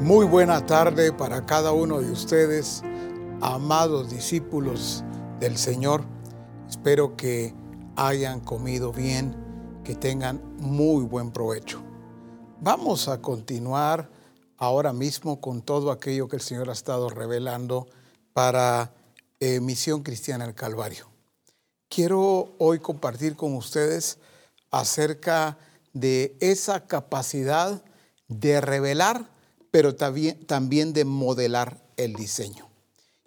Muy buena tarde para cada uno de ustedes, amados discípulos del Señor. Espero que hayan comido bien, que tengan muy buen provecho. Vamos a continuar ahora mismo con todo aquello que el Señor ha estado revelando para eh, Misión Cristiana del Calvario. Quiero hoy compartir con ustedes acerca de esa capacidad de revelar, pero también, de modelar el diseño.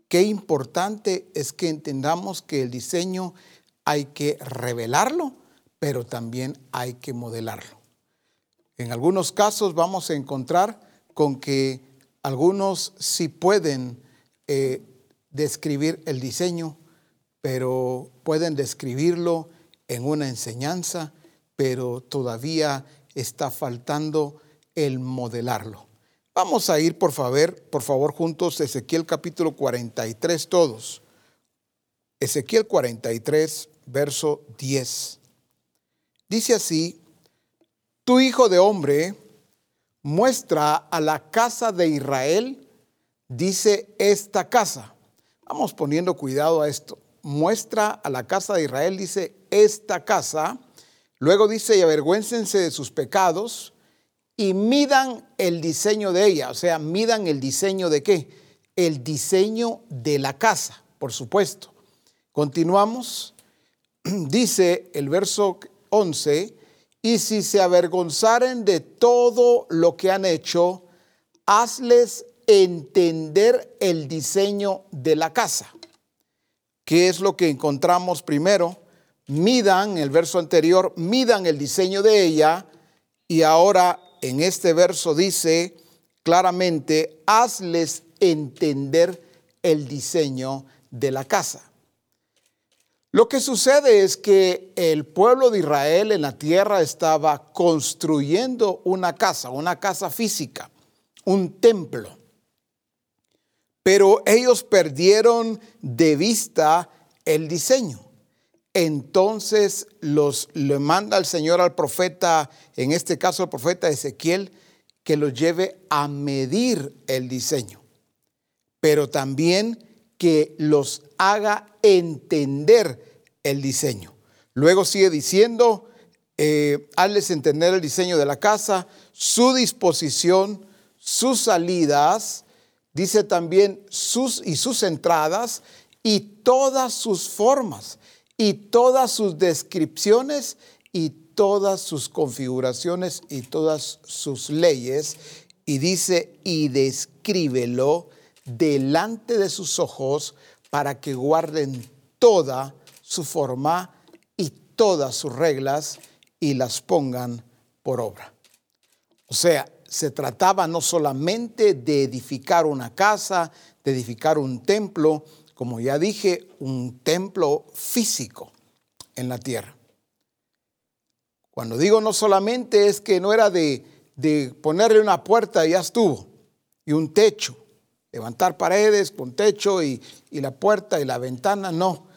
Qué importante es que entendamos que el diseño hay que revelarlo, pero también hay que modelarlo. En algunos casos vamos a encontrar con que algunos sí pueden eh, describir el diseño, pero pueden describirlo en una enseñanza, pero todavía está faltando el modelarlo. Vamos a ir, por favor, por favor, juntos, Ezequiel capítulo 43, todos. Ezequiel 43, verso 10. Dice así, tu hijo de hombre muestra a la casa de Israel, dice esta casa. Vamos poniendo cuidado a esto. Muestra a la casa de Israel, dice esta casa. Luego dice, y avergüéncense de sus pecados y midan el diseño de ella, o sea, midan el diseño de qué? El diseño de la casa, por supuesto. Continuamos. Dice el verso 11, y si se avergonzaren de todo lo que han hecho, hazles entender el diseño de la casa. ¿Qué es lo que encontramos primero? Midan, el verso anterior, midan el diseño de ella y ahora en este verso dice claramente, hazles entender el diseño de la casa. Lo que sucede es que el pueblo de Israel en la tierra estaba construyendo una casa, una casa física, un templo. Pero ellos perdieron de vista el diseño. Entonces los, le manda el Señor al profeta, en este caso el profeta Ezequiel, que los lleve a medir el diseño, pero también que los haga entender el diseño. Luego sigue diciendo, eh, hazles entender el diseño de la casa, su disposición, sus salidas, dice también sus y sus entradas y todas sus formas y todas sus descripciones y todas sus configuraciones y todas sus leyes. Y dice, y descríbelo delante de sus ojos para que guarden toda su forma y todas sus reglas y las pongan por obra. O sea, se trataba no solamente de edificar una casa, de edificar un templo, como ya dije, un templo físico en la tierra. Cuando digo no solamente es que no era de, ponerle una puerta y ya estuvo, y un techo, levantar paredes con techo y, y la puerta y la ventana, no.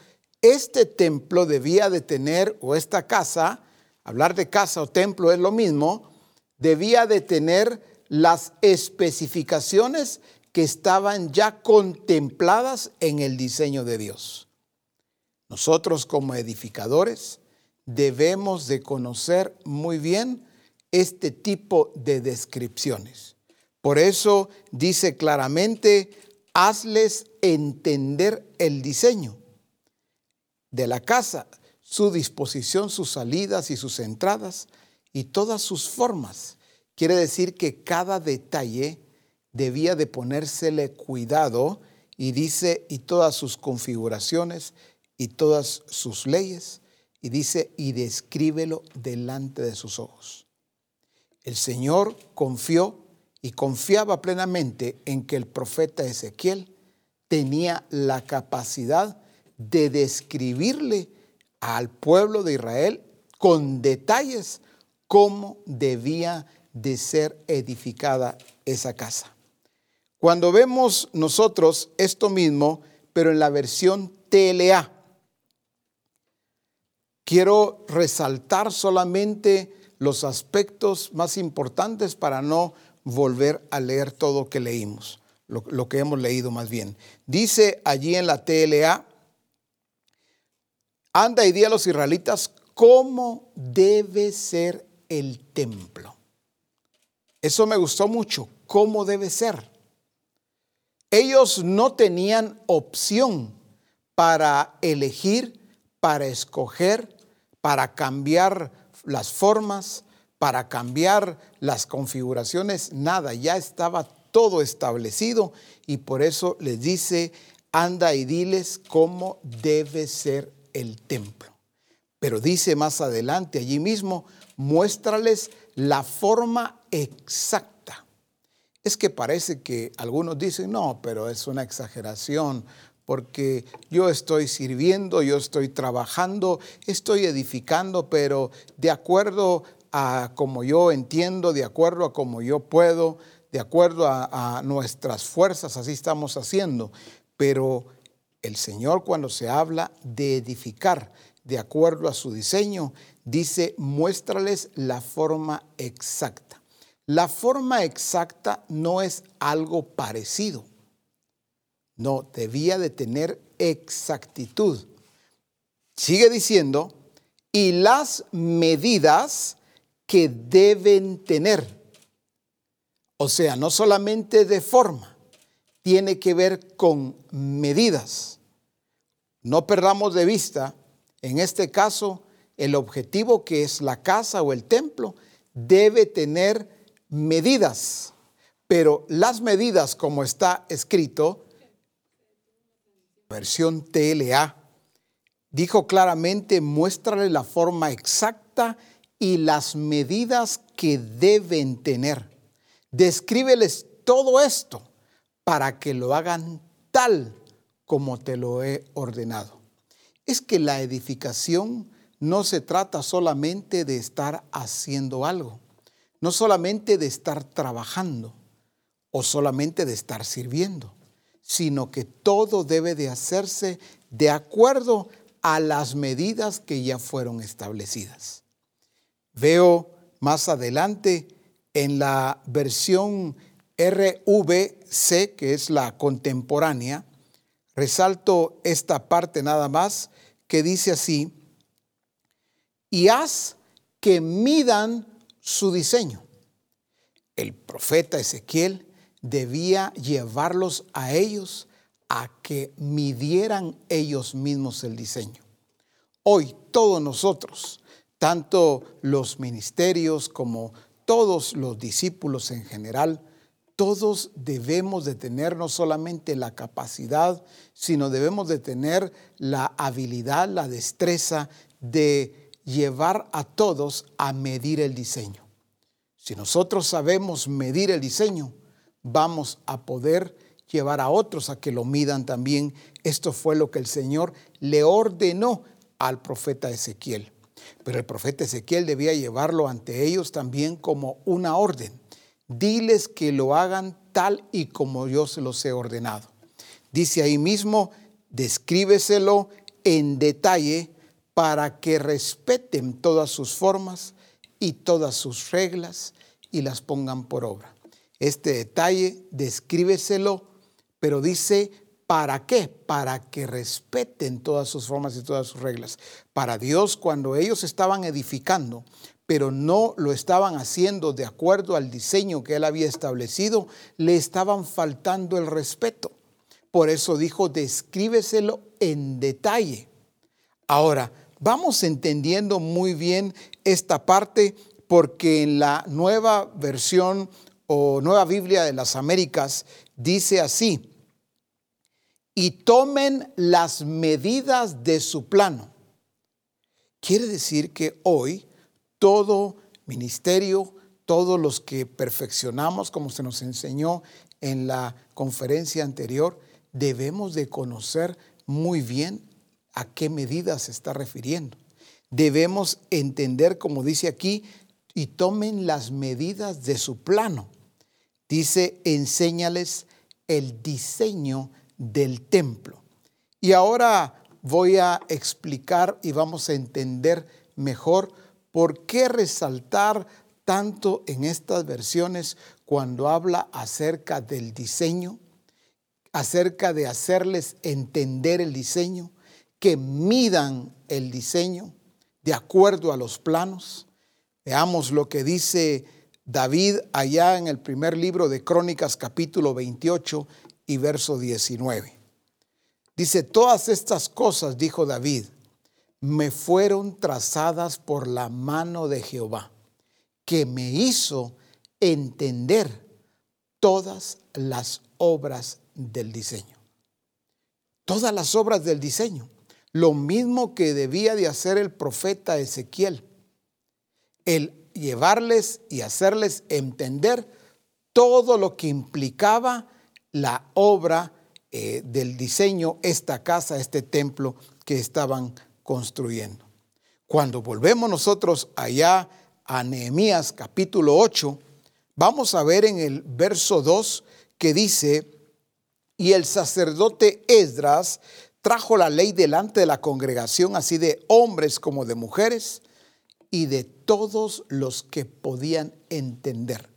Este templo debía de tener, o esta casa, hablar de casa o templo es lo mismo, debía de tener las especificaciones que estaban ya contempladas en el diseño de Dios. Nosotros como edificadores debemos de conocer muy bien este tipo de descripciones. Por eso dice claramente, hazles entender el diseño de la casa, su disposición, sus salidas y sus entradas y todas sus formas. Quiere decir que cada detalle debía de ponérsele cuidado y dice, y todas sus configuraciones y todas sus leyes, y dice, y descríbelo delante de sus ojos. El Señor confió y confiaba plenamente en que el profeta Ezequiel tenía la capacidad de describirle al pueblo de Israel con detalles cómo debía de ser edificada esa casa. Cuando vemos nosotros esto mismo, pero en la versión TLA, quiero resaltar solamente los aspectos más importantes para no volver a leer todo que leímos, lo, lo que hemos leído más bien. Dice allí en la TLA, anda y di a los israelitas cómo debe ser el templo. Eso me gustó mucho, cómo debe ser. Ellos no tenían opción para elegir, para escoger, para cambiar las formas, para cambiar las configuraciones, nada, ya estaba todo establecido y por eso les dice, anda y diles cómo debe ser el templo. Pero dice más adelante allí mismo, muéstrales la forma exacta. Es que parece que algunos dicen, no, pero es una exageración, porque yo estoy sirviendo, yo estoy trabajando, estoy edificando, pero de acuerdo a como yo entiendo, de acuerdo a como yo puedo, de acuerdo a, a nuestras fuerzas, así estamos haciendo. Pero el Señor cuando se habla de edificar de acuerdo a su diseño, dice, muéstrales la forma exacta. La forma exacta no es algo parecido. No, debía de tener exactitud. Sigue diciendo, y las medidas que deben tener. O sea, no solamente de forma, tiene que ver con medidas. No perdamos de vista, en este caso, el objetivo que es la casa o el templo debe tener medidas, pero las medidas como está escrito versión TLA, dijo claramente, muéstrale la forma exacta y las medidas que deben tener. Descríbeles todo esto para que lo hagan tal como te lo he ordenado. Es que la edificación no se trata solamente de estar haciendo algo, no solamente de estar trabajando o solamente de estar sirviendo sino que todo debe de hacerse de acuerdo a las medidas que ya fueron establecidas. Veo más adelante en la versión RVC, que es la contemporánea, resalto esta parte nada más que dice así, y haz que midan su diseño. El profeta Ezequiel debía llevarlos a ellos a que midieran ellos mismos el diseño. Hoy todos nosotros, tanto los ministerios como todos los discípulos en general, todos debemos de tener no solamente la capacidad, sino debemos de tener la habilidad, la destreza de llevar a todos a medir el diseño. Si nosotros sabemos medir el diseño, vamos a poder llevar a otros a que lo midan también. Esto fue lo que el Señor le ordenó al profeta Ezequiel. Pero el profeta Ezequiel debía llevarlo ante ellos también como una orden. Diles que lo hagan tal y como yo se los he ordenado. Dice ahí mismo, descríbeselo en detalle para que respeten todas sus formas y todas sus reglas y las pongan por obra. Este detalle descríbeselo, pero dice, ¿para qué? Para que respeten todas sus formas y todas sus reglas. Para Dios, cuando ellos estaban edificando, pero no lo estaban haciendo de acuerdo al diseño que él había establecido, le estaban faltando el respeto. Por eso dijo, descríbeselo en detalle. Ahora, vamos entendiendo muy bien esta parte porque en la nueva versión o Nueva Biblia de las Américas dice así, y tomen las medidas de su plano. Quiere decir que hoy todo ministerio, todos los que perfeccionamos, como se nos enseñó en la conferencia anterior, debemos de conocer muy bien a qué medidas se está refiriendo. Debemos entender, como dice aquí, y tomen las medidas de su plano. Dice, enséñales el diseño del templo. Y ahora voy a explicar y vamos a entender mejor por qué resaltar tanto en estas versiones cuando habla acerca del diseño, acerca de hacerles entender el diseño, que midan el diseño de acuerdo a los planos. Veamos lo que dice David allá en el primer libro de Crónicas capítulo 28 y verso 19. Dice, todas estas cosas, dijo David, me fueron trazadas por la mano de Jehová, que me hizo entender todas las obras del diseño. Todas las obras del diseño. Lo mismo que debía de hacer el profeta Ezequiel. El llevarles y hacerles entender todo lo que implicaba la obra eh, del diseño, esta casa, este templo que estaban construyendo. Cuando volvemos nosotros allá a Nehemías capítulo 8, vamos a ver en el verso 2 que dice, y el sacerdote Esdras trajo la ley delante de la congregación, así de hombres como de mujeres, y de todos los que podían entender.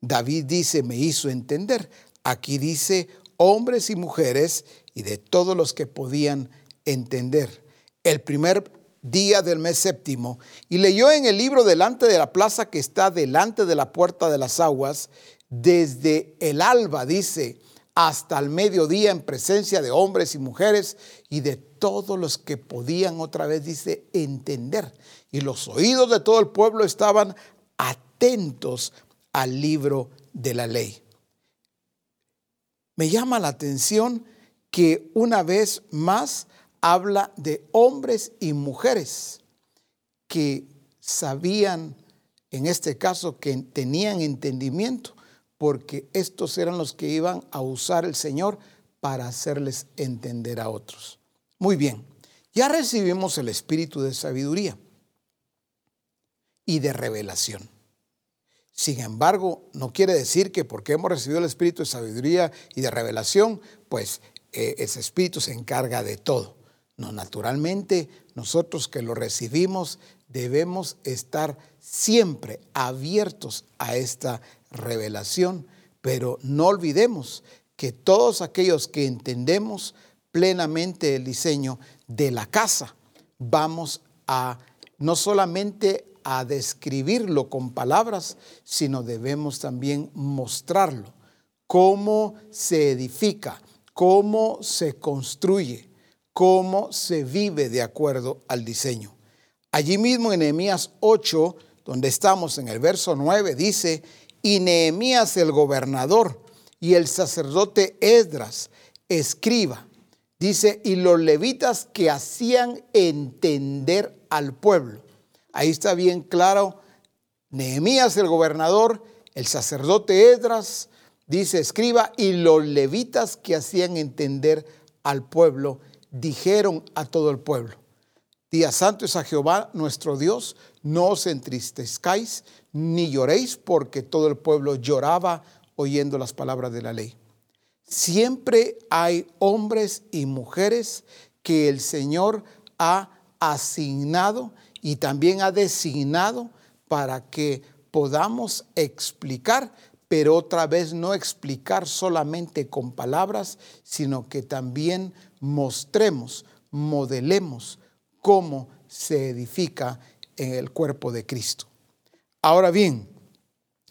David dice, me hizo entender. Aquí dice, hombres y mujeres, y de todos los que podían entender. El primer día del mes séptimo, y leyó en el libro delante de la plaza que está delante de la puerta de las aguas, desde el alba, dice, hasta el mediodía en presencia de hombres y mujeres y de todos los que podían otra vez, dice, entender. Y los oídos de todo el pueblo estaban atentos al libro de la ley. Me llama la atención que una vez más habla de hombres y mujeres que sabían, en este caso, que tenían entendimiento porque estos eran los que iban a usar el Señor para hacerles entender a otros. Muy bien, ya recibimos el espíritu de sabiduría y de revelación. Sin embargo, no quiere decir que porque hemos recibido el espíritu de sabiduría y de revelación, pues eh, ese espíritu se encarga de todo. No, naturalmente, nosotros que lo recibimos debemos estar siempre abiertos a esta revelación, pero no olvidemos que todos aquellos que entendemos plenamente el diseño de la casa, vamos a no solamente a describirlo con palabras, sino debemos también mostrarlo, cómo se edifica, cómo se construye, cómo se vive de acuerdo al diseño. Allí mismo en Nehemías 8, donde estamos en el verso 9, dice, y Nehemías el gobernador y el sacerdote Esdras, escriba, dice, y los levitas que hacían entender al pueblo. Ahí está bien claro, Nehemías el gobernador, el sacerdote Esdras, dice, escriba, y los levitas que hacían entender al pueblo, dijeron a todo el pueblo, Día santo es a Jehová nuestro Dios, no os entristezcáis ni lloréis porque todo el pueblo lloraba oyendo las palabras de la ley. Siempre hay hombres y mujeres que el Señor ha asignado y también ha designado para que podamos explicar, pero otra vez no explicar solamente con palabras, sino que también mostremos, modelemos cómo se edifica en el cuerpo de Cristo. Ahora bien,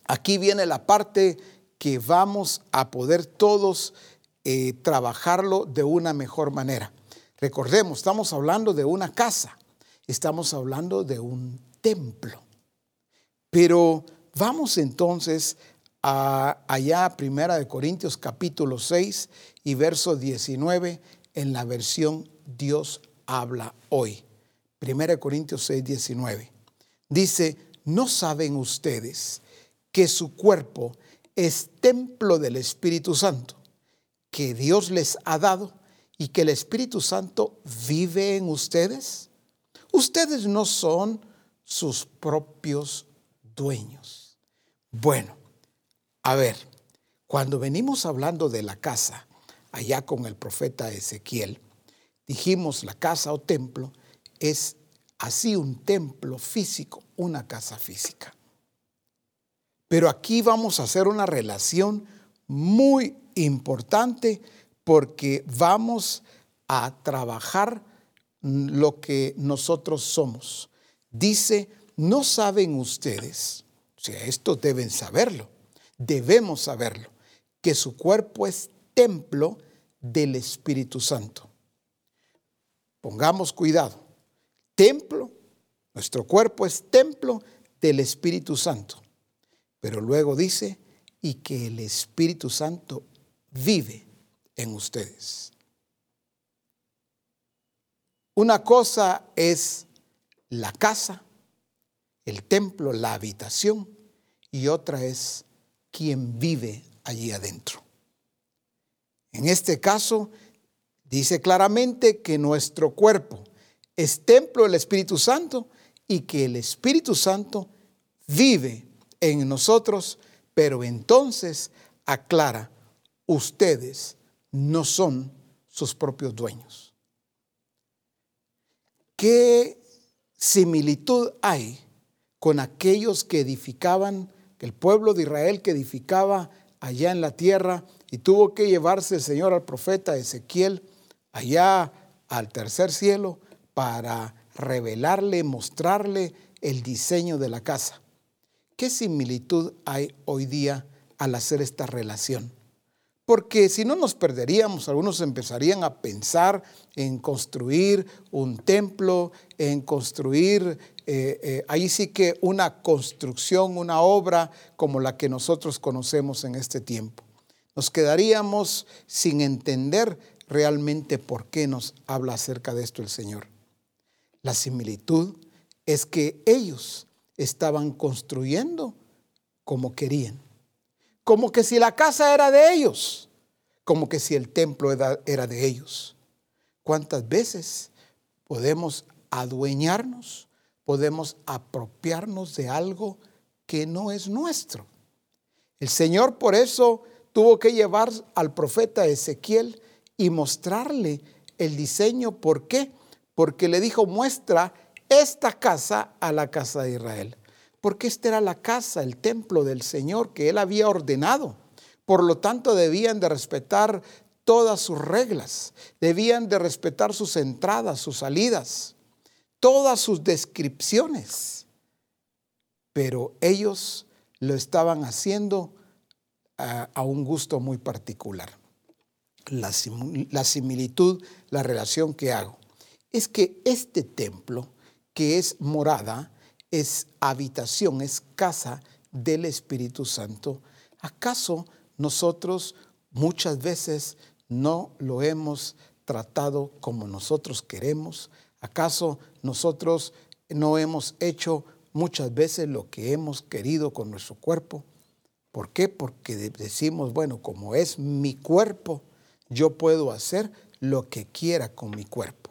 aquí viene la parte que vamos a poder todos eh, trabajarlo de una mejor manera. Recordemos, estamos hablando de una casa, estamos hablando de un templo. Pero vamos entonces a, allá a Primera de Corintios capítulo 6 y verso 19 en la versión Dios habla hoy. Primera de Corintios 6, 19. Dice, ¿No saben ustedes que su cuerpo es templo del Espíritu Santo, que Dios les ha dado y que el Espíritu Santo vive en ustedes? Ustedes no son sus propios dueños. Bueno, a ver, cuando venimos hablando de la casa, allá con el profeta Ezequiel, dijimos la casa o templo es así un templo físico, una casa física. Pero aquí vamos a hacer una relación muy importante porque vamos a trabajar lo que nosotros somos. Dice, no saben ustedes, o sea, esto deben saberlo, debemos saberlo, que su cuerpo es templo del Espíritu Santo. Pongamos cuidado. Templo, nuestro cuerpo es templo del Espíritu Santo. Pero luego dice, y que el Espíritu Santo vive en ustedes. Una cosa es la casa, el templo, la habitación, y otra es quien vive allí adentro. En este caso, dice claramente que nuestro cuerpo es templo del Espíritu Santo y que el Espíritu Santo vive en nosotros, pero entonces aclara, ustedes no son sus propios dueños. ¿Qué similitud hay con aquellos que edificaban, el pueblo de Israel que edificaba allá en la tierra y tuvo que llevarse el Señor al profeta Ezequiel allá al tercer cielo para revelarle, mostrarle el diseño de la casa. ¿Qué similitud hay hoy día al hacer esta relación? Porque si no nos perderíamos, algunos empezarían a pensar en construir un templo, en construir, eh, eh, ahí sí que una construcción, una obra como la que nosotros conocemos en este tiempo. Nos quedaríamos sin entender realmente por qué nos habla acerca de esto el Señor. La similitud es que ellos estaban construyendo como querían como que si la casa era de ellos, como que si el templo era, de ellos. ¿Cuántas veces podemos adueñarnos, podemos apropiarnos de algo que no es nuestro? El Señor por eso tuvo que llevar al profeta Ezequiel y mostrarle el diseño. ¿Por qué? Porque le dijo, muestra esta casa a la casa de Israel porque esta era la casa, el templo del Señor que él había ordenado. Por lo tanto, debían de respetar todas sus reglas, debían de respetar sus entradas, sus salidas, todas sus descripciones. Pero ellos lo estaban haciendo a, un gusto muy particular. La, la similitud, la relación que hago, es que este templo, que es morada, es habitación, es casa del Espíritu Santo. ¿Acaso nosotros muchas veces no lo hemos tratado como nosotros queremos? ¿Acaso nosotros no hemos hecho muchas veces lo que hemos querido con nuestro cuerpo? ¿Por qué? Porque decimos, bueno, como es mi cuerpo, yo puedo hacer lo que quiera con mi cuerpo.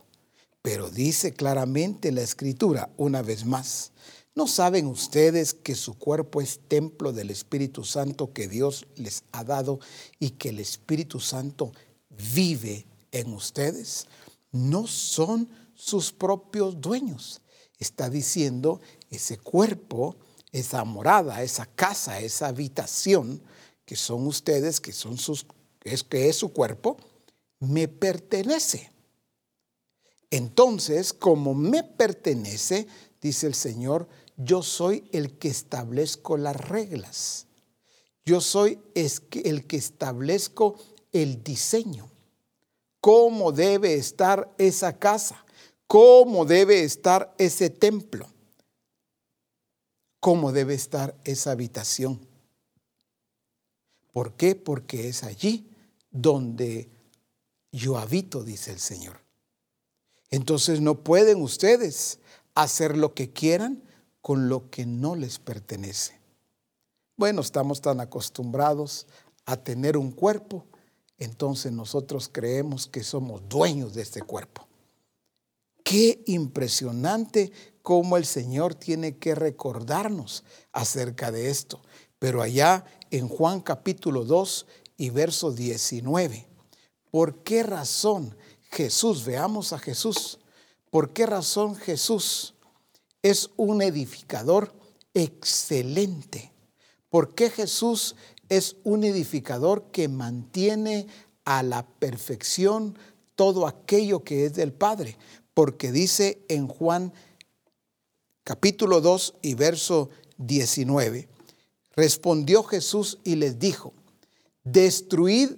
Pero dice claramente la escritura, una vez más, ¿no saben ustedes que su cuerpo es templo del Espíritu Santo que Dios les ha dado y que el Espíritu Santo vive en ustedes? No son sus propios dueños. Está diciendo ese cuerpo, esa morada, esa casa, esa habitación que son ustedes, que son sus, es que es su cuerpo, me pertenece. Entonces, como me pertenece, dice el Señor, yo soy el que establezco las reglas. Yo soy el que establezco el diseño. Cómo debe estar esa casa. Cómo debe estar ese templo. Cómo debe estar esa habitación. ¿Por qué? Porque es allí donde yo habito, dice el Señor. Entonces no pueden ustedes hacer lo que quieran con lo que no les pertenece. Bueno, estamos tan acostumbrados a tener un cuerpo, entonces nosotros creemos que somos dueños de este cuerpo. Qué impresionante cómo el Señor tiene que recordarnos acerca de esto. Pero allá en Juan capítulo 2 y verso 19, ¿por qué razón Jesús, veamos a Jesús, ¿por qué razón Jesús es un edificador excelente? ¿Por qué Jesús es un edificador que mantiene a la perfección todo aquello que es del Padre? Porque dice en Juan capítulo 2 y verso 19, respondió Jesús y les dijo, destruid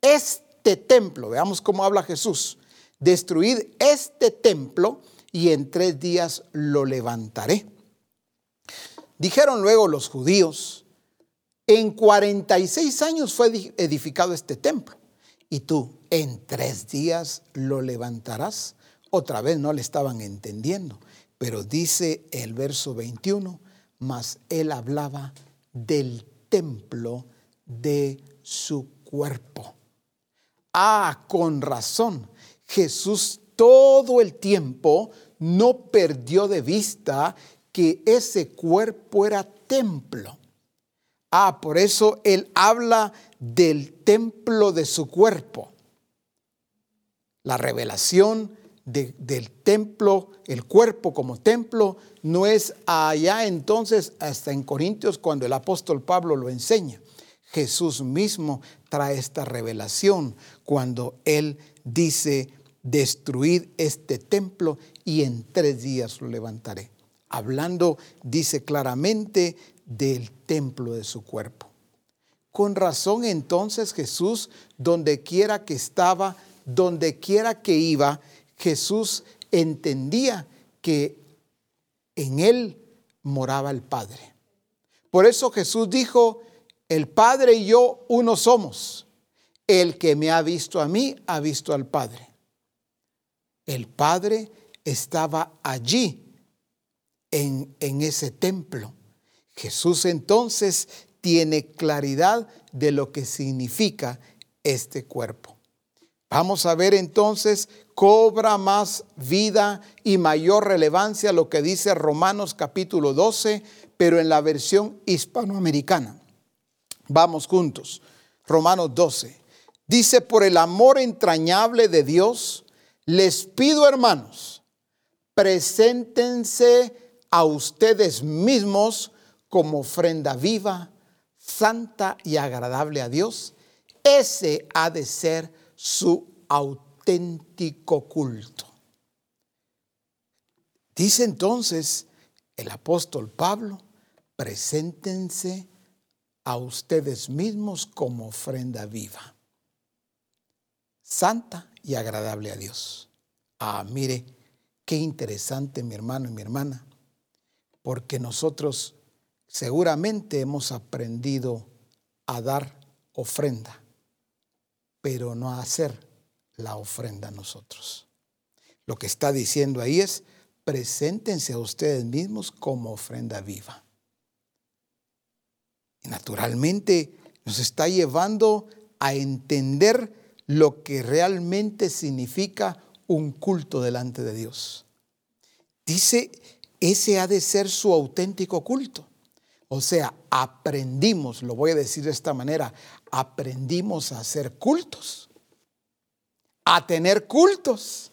este templo, veamos cómo habla Jesús, destruid este templo y en tres días lo levantaré. Dijeron luego los judíos, en 46 años fue edificado este templo y tú en tres días lo levantarás. Otra vez no le estaban entendiendo, pero dice el verso 21, mas él hablaba del templo de su cuerpo. Ah, con razón, Jesús todo el tiempo no perdió de vista que ese cuerpo era templo. Ah, por eso él habla del templo de su cuerpo. La revelación del templo, el cuerpo como templo, no es allá entonces hasta en Corintios cuando el apóstol Pablo lo enseña. Jesús mismo trae esta revelación cuando él dice, destruid este templo y en tres días lo levantaré hablando, dice claramente, del templo de su cuerpo. Con razón entonces Jesús, donde quiera que estaba, donde quiera que iba, Jesús entendía que en él moraba el Padre. Por eso Jesús dijo, el Padre y yo uno somos. El que me ha visto a mí ha visto al Padre. El Padre estaba allí en, ese templo. Jesús entonces tiene claridad de lo que significa este cuerpo. Vamos a ver entonces, cobra más vida y mayor relevancia lo que dice Romanos capítulo 12, pero en la versión hispanoamericana. Vamos juntos. Romanos 12. Dice, por el amor entrañable de Dios, les pido hermanos, preséntense a ustedes mismos como ofrenda viva, santa y agradable a Dios. Ese ha de ser su auténtico culto. Dice entonces el apóstol Pablo, preséntense a ustedes mismos como ofrenda viva, santa y agradable a Dios. Ah, mire, qué interesante mi hermano y mi hermana porque nosotros seguramente hemos aprendido a dar ofrenda, pero no a hacer la ofrenda nosotros. Lo que está diciendo ahí es, preséntense a ustedes mismos como ofrenda viva. Y naturalmente nos está llevando a entender lo que realmente significa un culto delante de Dios. Dice ese ha de ser su auténtico culto. O sea, aprendimos, lo voy a decir de esta manera, aprendimos a hacer cultos, a tener cultos.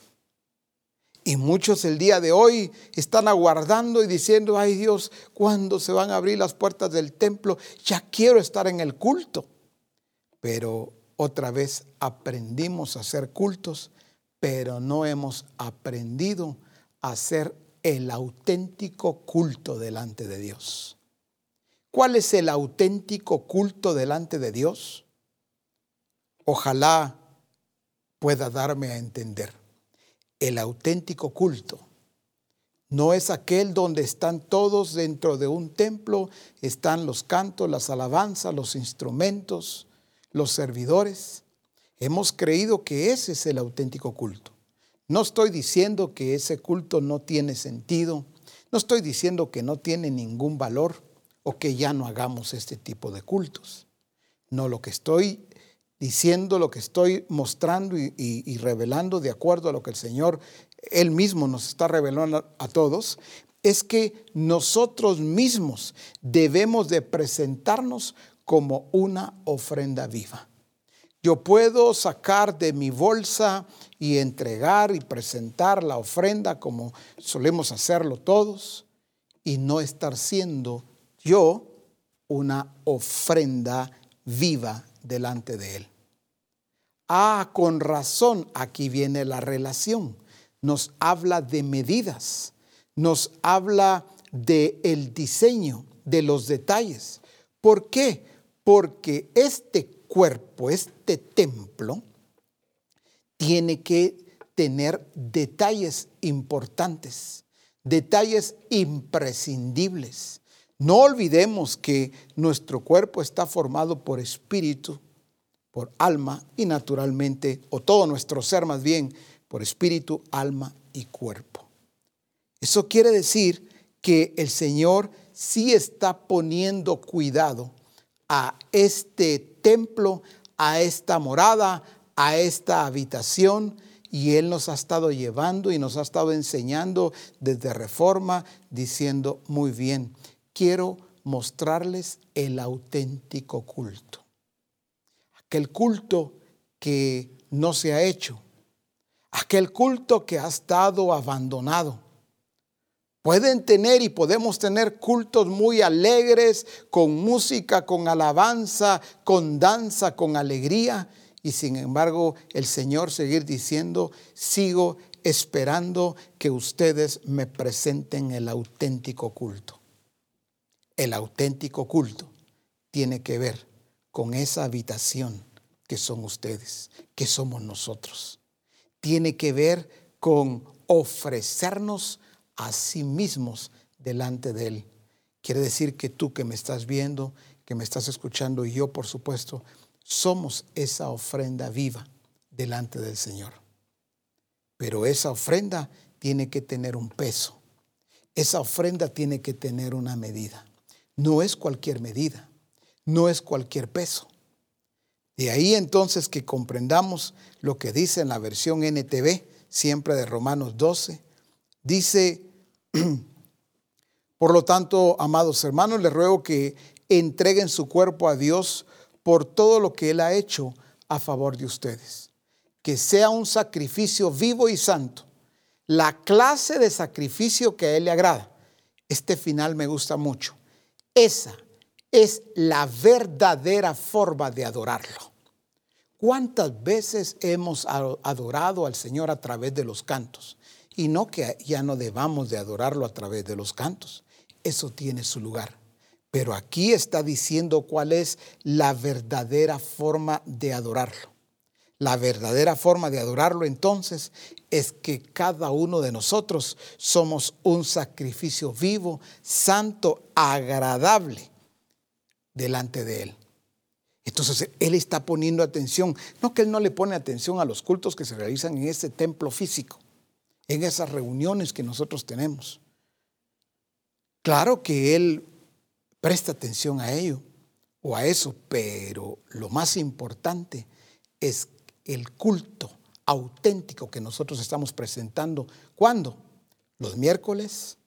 Y muchos el día de hoy están aguardando y diciendo, ay Dios, ¿cuándo se van a abrir las puertas del templo? Ya quiero estar en el culto. Pero otra vez aprendimos a hacer cultos, pero no hemos aprendido a hacer el auténtico culto delante de Dios. ¿Cuál es el auténtico culto delante de Dios? Ojalá pueda darme a entender. El auténtico culto no es aquel donde están todos dentro de un templo, están los cantos, las alabanzas, los instrumentos, los servidores. Hemos creído que ese es el auténtico culto. No estoy diciendo que ese culto no tiene sentido, no estoy diciendo que no tiene ningún valor o que ya no hagamos este tipo de cultos. No, lo que estoy diciendo, lo que estoy mostrando y, revelando de acuerdo a lo que el Señor, Él mismo nos está revelando a todos, es que nosotros mismos debemos de presentarnos como una ofrenda viva. Yo puedo sacar de mi bolsa y entregar y presentar la ofrenda como solemos hacerlo todos y no estar siendo yo una ofrenda viva delante de Él. Ah, con razón, aquí viene la relación. Nos habla de medidas, nos habla de el diseño, de los detalles. ¿Por qué? Porque este cuerpo, este templo, tiene que tener detalles importantes, detalles imprescindibles. No olvidemos que nuestro cuerpo está formado por espíritu, por alma y naturalmente, o todo nuestro ser más bien, por espíritu, alma y cuerpo. Eso quiere decir que el Señor sí está poniendo cuidado a este templo, a esta morada, a esta habitación, y Él nos ha estado llevando y nos ha estado enseñando desde reforma, diciendo, muy bien, quiero mostrarles el auténtico culto. Aquel culto que no se ha hecho. Aquel culto que ha estado abandonado. Pueden tener y podemos tener cultos muy alegres, con música, con alabanza, con danza, con alegría. Y sin embargo, el Señor seguir diciendo, sigo esperando que ustedes me presenten el auténtico culto el auténtico culto tiene que ver con esa habitación que son ustedes, que somos nosotros. Tiene que ver con ofrecernos a sí mismos delante de Él. Quiere decir que tú que me estás viendo, que me estás escuchando y yo, por supuesto, somos esa ofrenda viva delante del Señor. Pero esa ofrenda tiene que tener un peso. Esa ofrenda tiene que tener una medida. No es cualquier medida, no es cualquier peso. De ahí entonces que comprendamos lo que dice en la versión NTV, siempre de Romanos 12. Dice, por lo tanto, amados hermanos, les ruego que entreguen su cuerpo a Dios por todo lo que Él ha hecho a favor de ustedes. Que sea un sacrificio vivo y santo, la clase de sacrificio que a Él le agrada. Este final me gusta mucho. Esa es la verdadera forma de adorarlo. ¿Cuántas veces hemos adorado al Señor a través de los cantos? Y no que ya no debamos de adorarlo a través de los cantos. Eso tiene su lugar. Pero aquí está diciendo cuál es la verdadera forma de adorarlo. La verdadera forma de adorarlo entonces es que cada uno de nosotros somos un sacrificio vivo, santo, agradable delante de Él. Entonces Él está poniendo atención, no que Él no le pone atención a los cultos que se realizan en este templo físico, en esas reuniones que nosotros tenemos. Claro que Él presta atención a ello o a eso, pero lo más importante es el culto auténtico que nosotros estamos presentando. ¿Cuándo? ¿Los miércoles?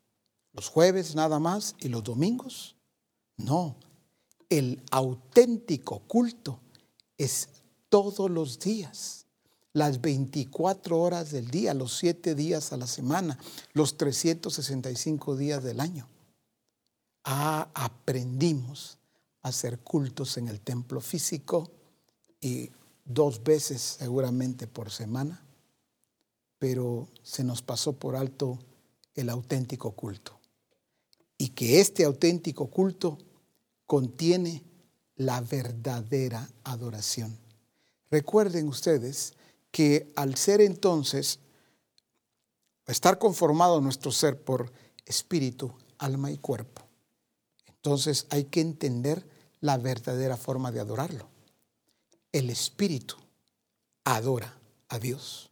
¿Los jueves nada más? ¿Y los domingos? No, el auténtico culto es todos los días, las 24 horas del día, los 7 días a la semana, los 365 días del año. Ah, aprendimos a hacer cultos en el templo físico y dos veces seguramente por semana, pero se nos pasó por alto el auténtico culto. Y que este auténtico culto contiene la verdadera adoración. Recuerden ustedes que al ser entonces, estar conformado nuestro ser por espíritu, alma y cuerpo, entonces hay que entender la verdadera forma de adorarlo el espíritu adora a Dios.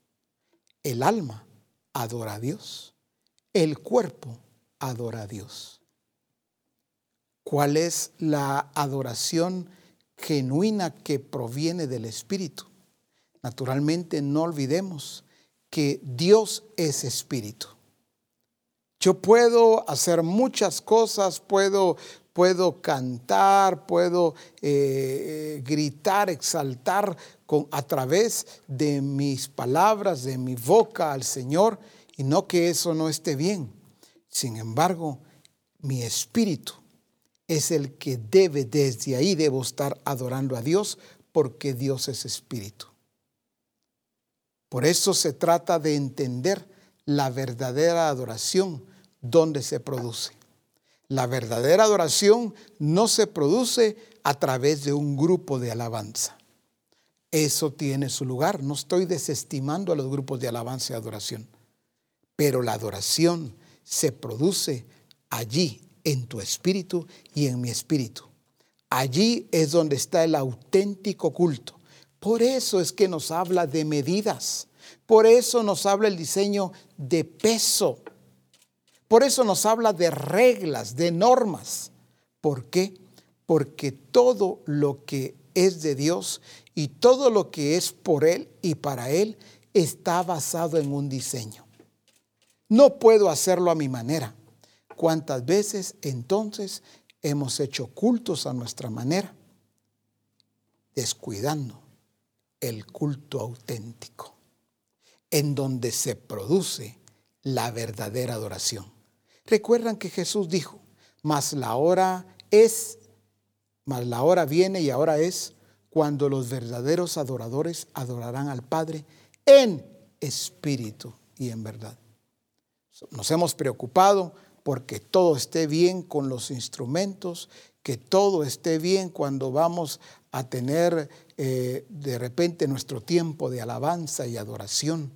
El alma adora a Dios. El cuerpo adora a Dios. ¿Cuál es la adoración genuina que proviene del espíritu? Naturalmente no olvidemos que Dios es espíritu. Yo puedo hacer muchas cosas, puedo puedo cantar, puedo eh, eh, gritar, exaltar con, a través de mis palabras, de mi boca al Señor, y no que eso no esté bien. Sin embargo, mi espíritu es el que debe desde ahí, debo estar adorando a Dios porque Dios es espíritu. Por eso se trata de entender la verdadera adoración, donde se produce. La verdadera adoración no se produce a través de un grupo de alabanza. Eso tiene su lugar. No estoy desestimando a los grupos de alabanza y adoración. Pero la adoración se produce allí, en tu espíritu y en mi espíritu. Allí es donde está el auténtico culto. Por eso es que nos habla de medidas. Por eso nos habla el diseño de peso. Por eso nos habla de reglas, de normas. ¿Por qué? Porque todo lo que es de Dios y todo lo que es por Él y para Él está basado en un diseño. No puedo hacerlo a mi manera. ¿Cuántas veces entonces hemos hecho cultos a nuestra manera? Descuidando el culto auténtico, en donde se produce la verdadera adoración. Recuerdan que Jesús dijo, mas la hora es, mas la hora viene y ahora es cuando los verdaderos adoradores adorarán al Padre en espíritu y en verdad. Nos hemos preocupado porque todo esté bien con los instrumentos, que todo esté bien cuando vamos a tener eh, de repente nuestro tiempo de alabanza y adoración.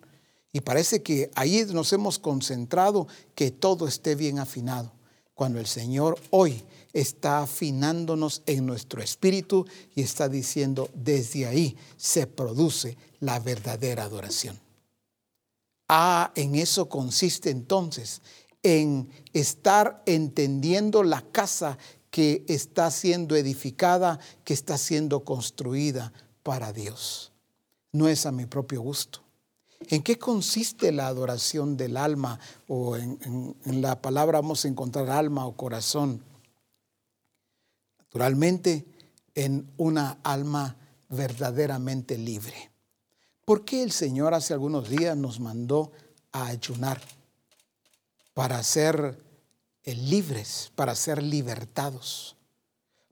Y parece que ahí nos hemos concentrado que todo esté bien afinado, cuando el Señor hoy está afinándonos en nuestro espíritu y está diciendo, desde ahí se produce la verdadera adoración. Ah, en eso consiste entonces, en estar entendiendo la casa que está siendo edificada, que está siendo construida para Dios. No es a mi propio gusto. ¿En qué consiste la adoración del alma? O en, la palabra vamos a encontrar alma o corazón. Naturalmente, en una alma verdaderamente libre. ¿Por qué el Señor hace algunos días nos mandó a ayunar? Para ser eh, libres, para ser libertados.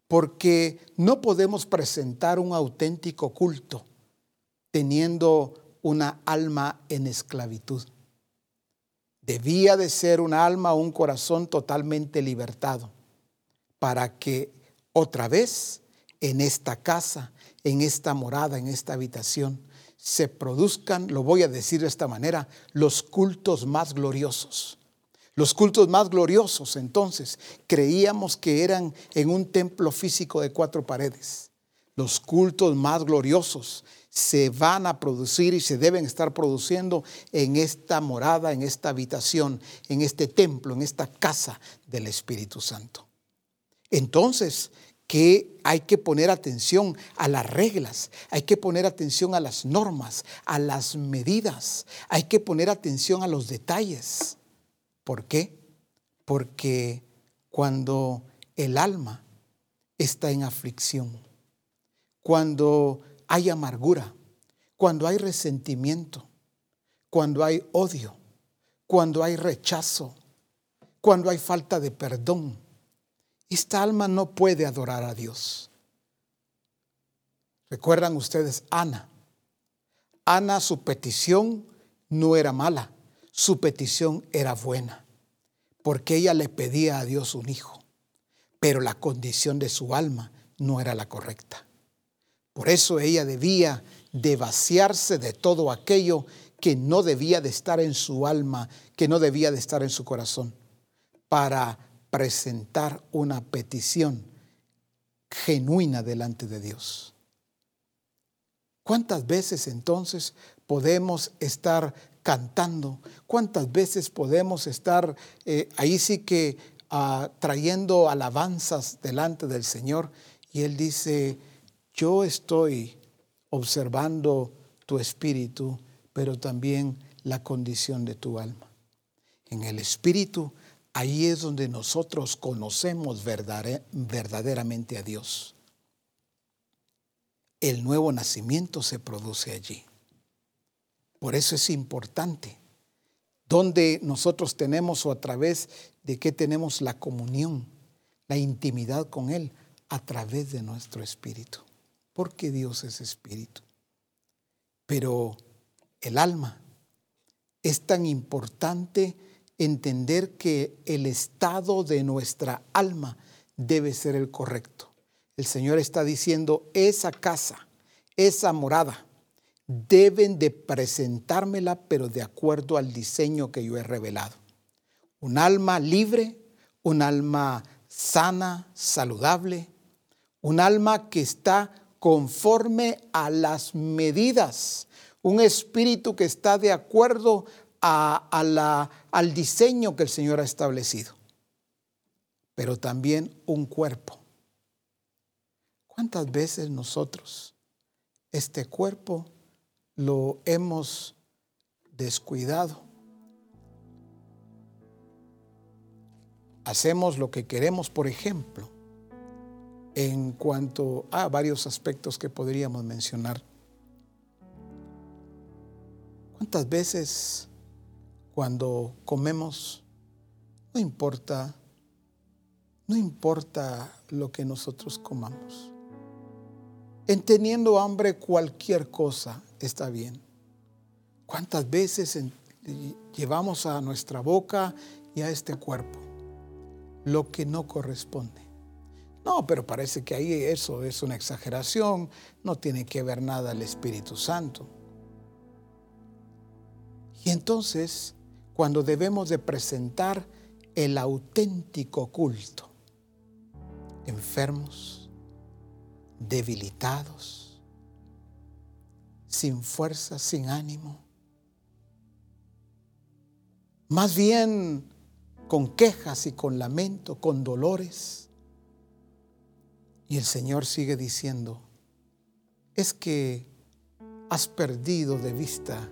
Porque no podemos presentar un auténtico culto teniendo una alma en esclavitud. Debía de ser un alma o un corazón totalmente libertado para que otra vez en esta casa, en esta morada, en esta habitación, se produzcan, lo voy a decir de esta manera, los cultos más gloriosos. Los cultos más gloriosos entonces creíamos que eran en un templo físico de cuatro paredes. Los cultos más gloriosos se van a producir y se deben estar produciendo en esta morada, en esta habitación, en este templo, en esta casa del Espíritu Santo. Entonces, que hay que poner atención a las reglas, hay que poner atención a las normas, a las medidas, hay que poner atención a los detalles. ¿Por qué? Porque cuando el alma está en aflicción, cuando hay amargura, cuando hay resentimiento, cuando hay odio, cuando hay rechazo, cuando hay falta de perdón, esta alma no puede adorar a Dios. ¿Recuerdan ustedes Ana? Ana, su petición no era mala, su petición era buena, porque ella le pedía a Dios un hijo, pero la condición de su alma no era la correcta. Por eso ella debía de vaciarse de todo aquello que no debía de estar en su alma, que no debía de estar en su corazón, para presentar una petición genuina delante de Dios. ¿Cuántas veces entonces podemos estar cantando? ¿Cuántas veces podemos estar eh, ahí sí que ah, trayendo alabanzas delante del Señor? Y Él dice, yo estoy observando tu espíritu, pero también la condición de tu alma. En el espíritu, ahí es donde nosotros conocemos verdaderamente a Dios. El nuevo nacimiento se produce allí. Por eso es importante. Donde nosotros tenemos o a través de qué tenemos la comunión. la intimidad con Él a través de nuestro espíritu, porque Dios es espíritu. Pero el alma es tan importante entender que el estado de nuestra alma debe ser el correcto. El Señor está diciendo, esa casa, esa morada, deben de presentármela, pero de acuerdo al diseño que yo he revelado. Un alma libre, un alma sana, saludable, un alma que está conforme a las medidas, un espíritu que está de acuerdo a, al diseño que el Señor ha establecido, pero también un cuerpo. ¿Cuántas veces nosotros este cuerpo lo hemos descuidado? Hacemos lo que queremos, por ejemplo, en cuanto a varios aspectos que podríamos mencionar. ¿Cuántas veces cuando comemos, no importa, no importa lo que nosotros comamos. En teniendo hambre cualquier cosa está bien. ¿Cuántas veces llevamos a nuestra boca y a este cuerpo lo que no corresponde? No, pero parece que ahí eso es una exageración, no tiene que ver nada el Espíritu Santo. Y entonces cuando debemos de presentar el auténtico culto. Enfermos, debilitados, sin fuerza, sin ánimo. Más bien con quejas y con lamento, con dolores. Y el Señor sigue diciendo, es que has perdido de vista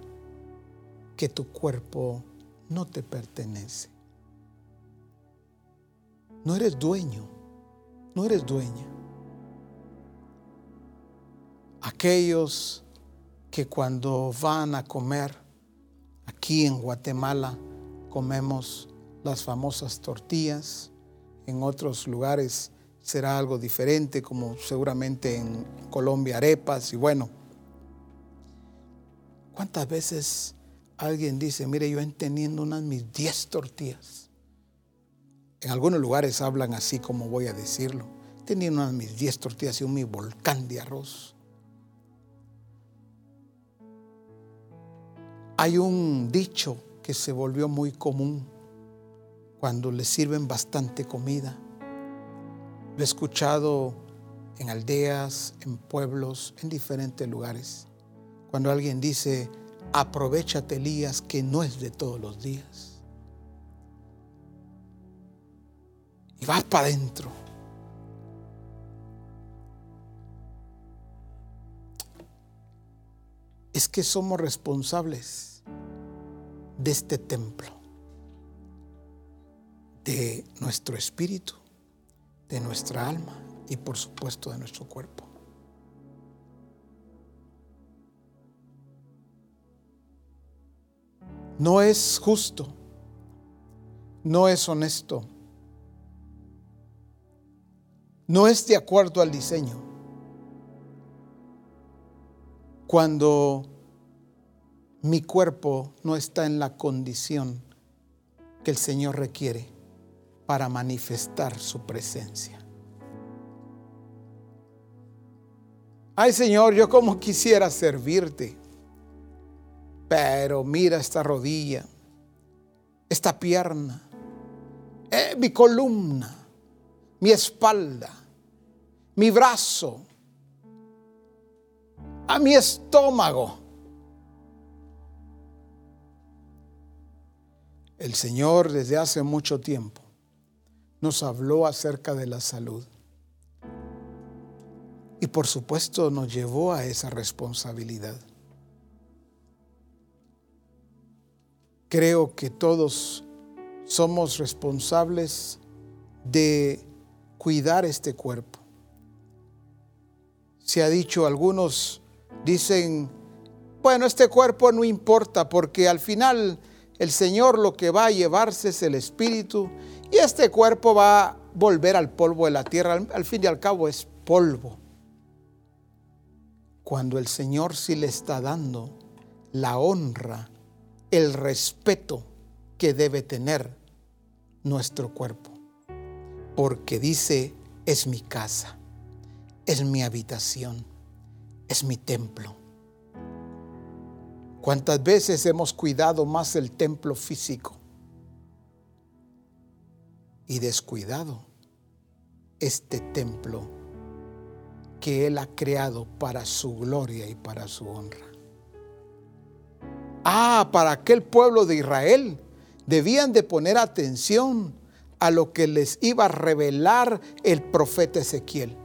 que tu cuerpo no te pertenece. No eres dueño, no eres dueña. Aquellos que cuando van a comer, aquí en Guatemala comemos las famosas tortillas, en otros lugares será algo diferente, como seguramente en Colombia arepas y bueno. ¿Cuántas veces alguien dice, mire, yo entendiendo unas mis 10 tortillas. En algunos lugares hablan así como voy a decirlo. Teniendo unas mis 10 tortillas y un mi volcán de arroz. Hay un dicho que se volvió muy común cuando le sirven bastante comida. Lo he escuchado en aldeas, en pueblos, en diferentes lugares. Cuando alguien dice, aprovechate Elías que no es de todos los días. Y vas para adentro. Es que somos responsables de este templo, de nuestro espíritu, de nuestra alma y por supuesto de nuestro cuerpo. no es justo, no es honesto, no es de acuerdo al diseño. Cuando mi cuerpo no está en la condición que el Señor requiere para manifestar su presencia. Ay Señor, yo como quisiera servirte. Pero mira esta rodilla, esta pierna, eh, mi columna, mi espalda, mi brazo, a mi estómago. El Señor desde hace mucho tiempo nos habló acerca de la salud. Y por supuesto nos llevó a esa responsabilidad. creo que todos somos responsables de cuidar este cuerpo. Se ha dicho, algunos dicen, bueno, este cuerpo no importa porque al final el Señor lo que va a llevarse es el espíritu y este cuerpo va volver al polvo de la tierra. Al, fin y al cabo es polvo. Cuando el Señor sí le está dando la honra, el respeto que debe tener nuestro cuerpo. Porque dice, es mi casa, es mi habitación, es mi templo. ¿Cuántas veces hemos cuidado más el templo físico y descuidado este templo que Él ha creado para su gloria y para su honra? Ah, para aquel pueblo de Israel debían de poner atención a lo que les iba a revelar el profeta Ezequiel.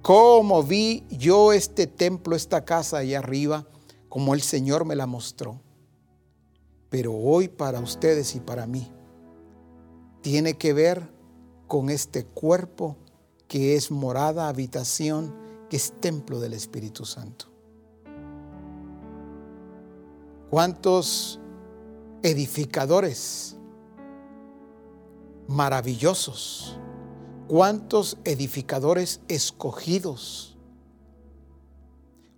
Cómo vi yo este templo, esta casa ahí arriba, como el Señor me la mostró. Pero hoy para ustedes y para mí tiene que ver con este cuerpo que es morada, habitación, que es templo del Espíritu Santo. ¿Cuántos edificadores maravillosos? ¿Cuántos edificadores escogidos?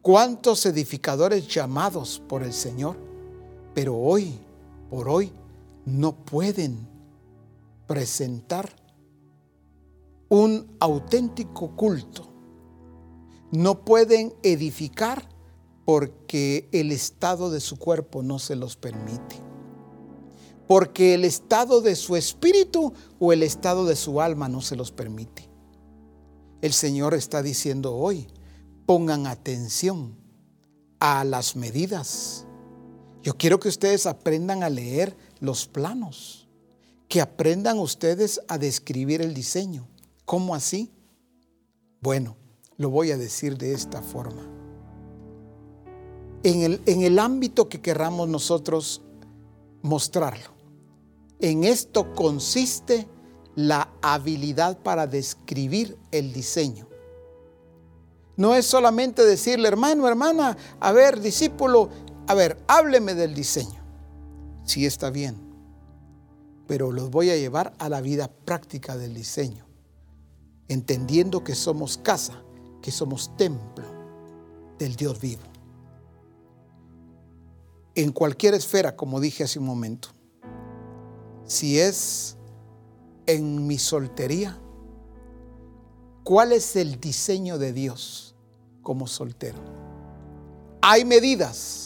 ¿Cuántos edificadores llamados por el Señor? Pero hoy, por hoy, no pueden presentar un auténtico culto. No pueden edificar porque el estado de su cuerpo no se los permite. Porque el estado de su espíritu o el estado de su alma no se los permite. El Señor está diciendo hoy, pongan atención a las medidas. Yo quiero que ustedes aprendan a leer los planos, que aprendan ustedes a describir el diseño. ¿Cómo así? Bueno, lo voy a decir de esta forma en el, en el ámbito que querramos nosotros mostrarlo. En esto consiste la habilidad para describir el diseño. No es solamente decirle, hermano, hermana, a ver, discípulo, a ver, hábleme del diseño. Sí está bien, pero los voy a llevar a la vida práctica del diseño, entendiendo que somos casa, que somos templo del Dios vivo en cualquier esfera, como dije hace un momento. Si es en mi soltería, ¿cuál es el diseño de Dios como soltero? Hay medidas.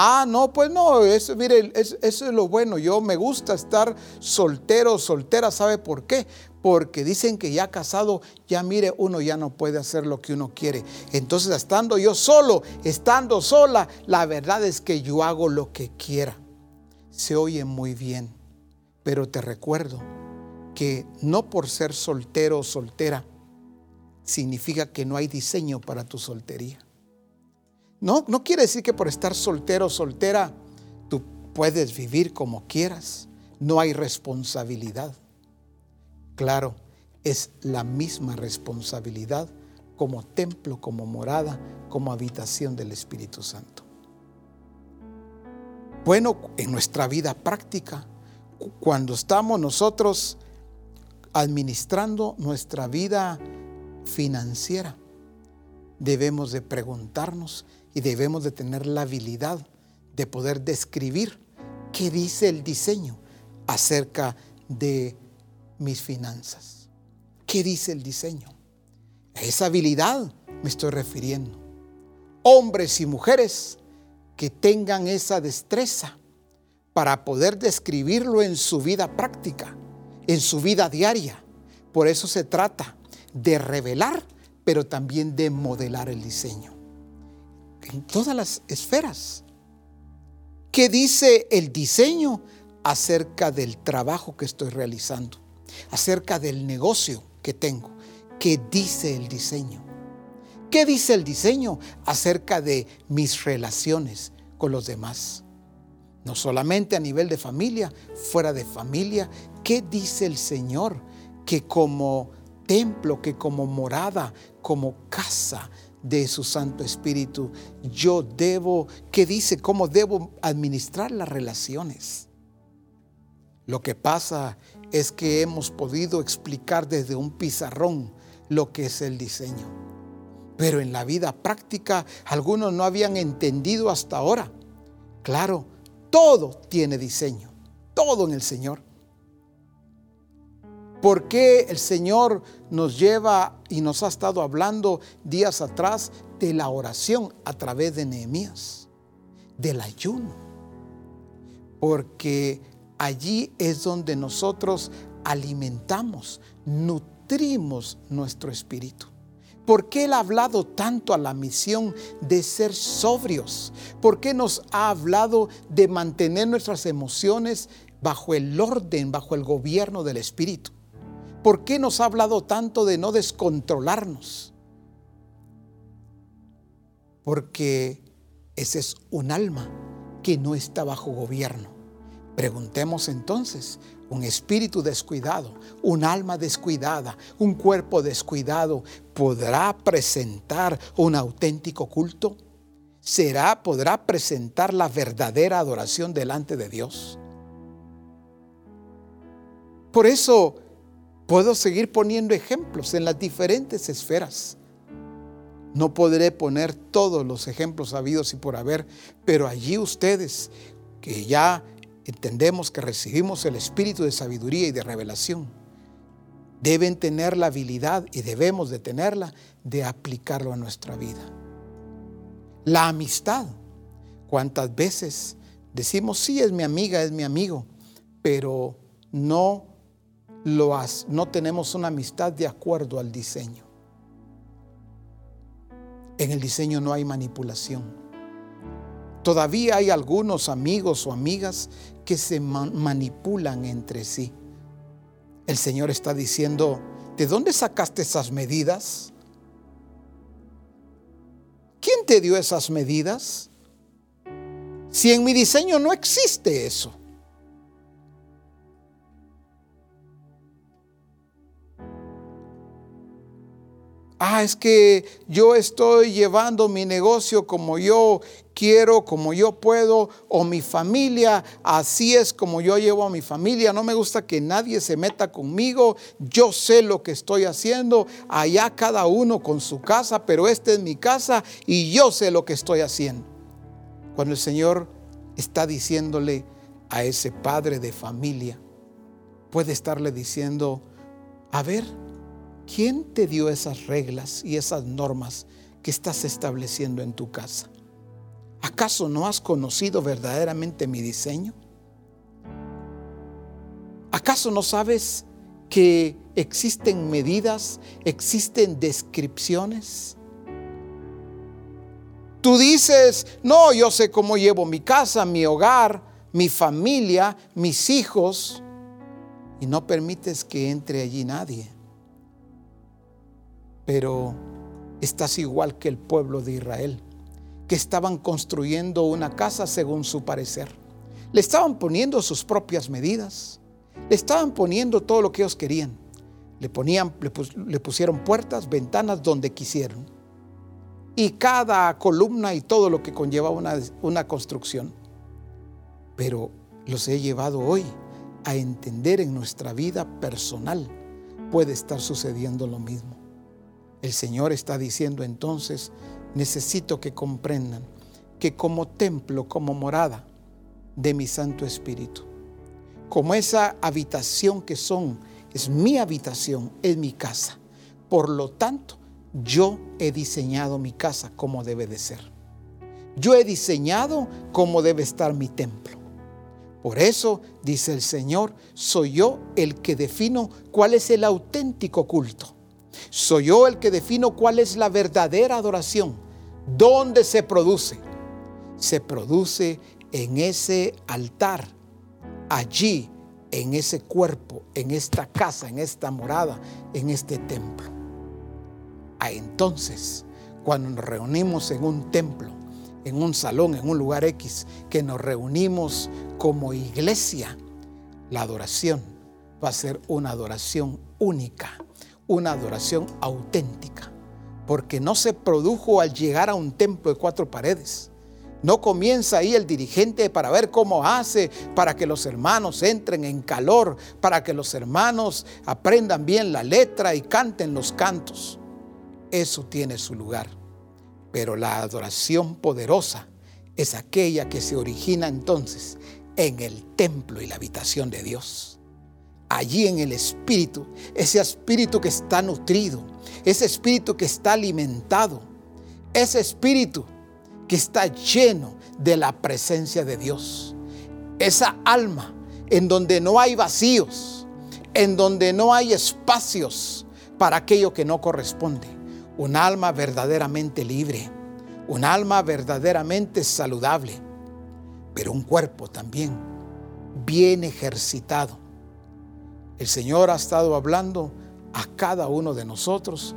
Ah, no, pues no, eso, mire, eso, eso es lo bueno. Yo me gusta estar soltero soltera, ¿sabe por qué? porque dicen que ya casado, ya mire, uno ya no puede hacer lo que uno quiere. Entonces, estando yo solo, estando sola, la verdad es que yo hago lo que quiera. Se oye muy bien, pero te recuerdo que no por ser soltero o soltera significa que no hay diseño para tu soltería. No, no quiere decir que por estar soltero o soltera tú puedes vivir como quieras. No hay responsabilidad. Claro, es la misma responsabilidad como templo, como morada, como habitación del Espíritu Santo. Bueno, en nuestra vida práctica, cuando estamos nosotros administrando nuestra vida financiera, debemos de preguntarnos y debemos de tener la habilidad de poder describir qué dice el diseño acerca de mis finanzas. ¿Qué dice el diseño? A esa habilidad me estoy refiriendo. Hombres y mujeres que tengan esa destreza para poder describirlo en su vida práctica, en su vida diaria. Por eso se trata de revelar, pero también de modelar el diseño. En todas las esferas. ¿Qué dice el diseño acerca del trabajo que estoy realizando? acerca del negocio que tengo. ¿Qué dice el diseño? ¿Qué dice el diseño acerca de mis relaciones con los demás? No solamente a nivel de familia, fuera de familia. ¿Qué dice el Señor? Que como templo, que como morada, como casa de su Santo Espíritu, yo debo, ¿qué dice? ¿Cómo debo administrar las relaciones? Lo que pasa es que hemos podido explicar desde un pizarrón lo que es el diseño. Pero en la vida práctica algunos no habían entendido hasta ahora. Claro, todo tiene diseño, todo en el Señor. ¿Por qué el Señor nos lleva y nos ha estado hablando días atrás de la oración a través de Nehemías, del ayuno? Porque allí es donde nosotros alimentamos, nutrimos nuestro espíritu. ¿Por qué Él ha hablado tanto a la misión de ser sobrios? ¿Por qué nos ha hablado de mantener nuestras emociones bajo el orden, bajo el gobierno del Espíritu? ¿Por qué nos ha hablado tanto de no descontrolarnos? Porque ese es un alma que no está bajo gobierno. Preguntemos entonces, un espíritu descuidado, un alma descuidada, un cuerpo descuidado, ¿podrá presentar un auténtico culto? ¿Será, podrá presentar la verdadera adoración delante de Dios? Por eso Puedo seguir poniendo ejemplos en las diferentes esferas. No podré poner todos los ejemplos habidos y por haber, pero allí ustedes que ya entendemos que recibimos el espíritu de sabiduría y de revelación, deben tener la habilidad y debemos de tenerla de aplicarlo a nuestra vida. La amistad. ¿Cuántas veces decimos, sí, es mi amiga, es mi amigo, pero no no tenemos una amistad de acuerdo al diseño. En el diseño no hay manipulación. Todavía hay algunos amigos o amigas que se manipulan entre sí. El Señor está diciendo, ¿de dónde sacaste esas medidas? ¿Quién te dio esas medidas? Si en mi diseño no existe eso. Ah, es que yo estoy llevando mi negocio como yo quiero, como yo puedo, o mi familia, así es como yo llevo a mi familia. No me gusta que nadie se meta conmigo. Yo sé lo que estoy haciendo. Allá cada uno con su casa, pero esta es mi casa y yo sé lo que estoy haciendo. Cuando el Señor está diciéndole a ese padre de familia, puede estarle diciendo, a ver, ¿Quién te dio esas reglas y esas normas que estás estableciendo en tu casa? ¿Acaso no has conocido verdaderamente mi diseño? ¿Acaso no sabes que existen medidas, existen descripciones? Tú dices, no, yo sé cómo llevo mi casa, mi hogar, mi familia, mis hijos, y no permites que entre allí nadie pero estás igual que el pueblo de Israel, que estaban construyendo una casa según su parecer. Le estaban poniendo sus propias medidas, le estaban poniendo todo lo que ellos querían. Le, ponían, le, pusieron puertas, ventanas donde quisieron. Y cada columna y todo lo que conlleva una, una construcción. Pero los he llevado hoy a entender en nuestra vida personal puede estar sucediendo lo mismo. El Señor está diciendo entonces, necesito que comprendan que como templo, como morada de mi Santo Espíritu, como esa habitación que son, es mi habitación, es mi casa. Por lo tanto, yo he diseñado mi casa como debe de ser. Yo he diseñado cómo debe estar mi templo. Por eso, dice el Señor, soy yo el que defino cuál es el auténtico culto. Soy yo el que defino cuál es la verdadera adoración. ¿Dónde se produce? Se produce en ese altar, allí, en ese cuerpo, en esta casa, en esta morada, en este templo. Ah, entonces, cuando nos reunimos en un templo, en un salón, en un lugar X, que nos reunimos como iglesia, la adoración va a ser una adoración única una adoración auténtica, porque no se produjo al llegar a un templo de cuatro paredes, No comienza ahí el dirigente para ver cómo hace, para que los hermanos entren en calor, para que los hermanos aprendan bien la letra y canten los cantos. Eso tiene su lugar. Pero la adoración poderosa es aquella que se origina entonces en el templo y la habitación de Dios. Allí en el espíritu, ese espíritu que está nutrido, ese espíritu que está alimentado, ese espíritu que está lleno de la presencia de Dios. Esa alma en donde no hay vacíos, en donde no hay espacios para aquello que no corresponde. Un alma verdaderamente libre, un alma verdaderamente saludable, pero un cuerpo también bien ejercitado. El Señor ha estado hablando a cada uno de nosotros,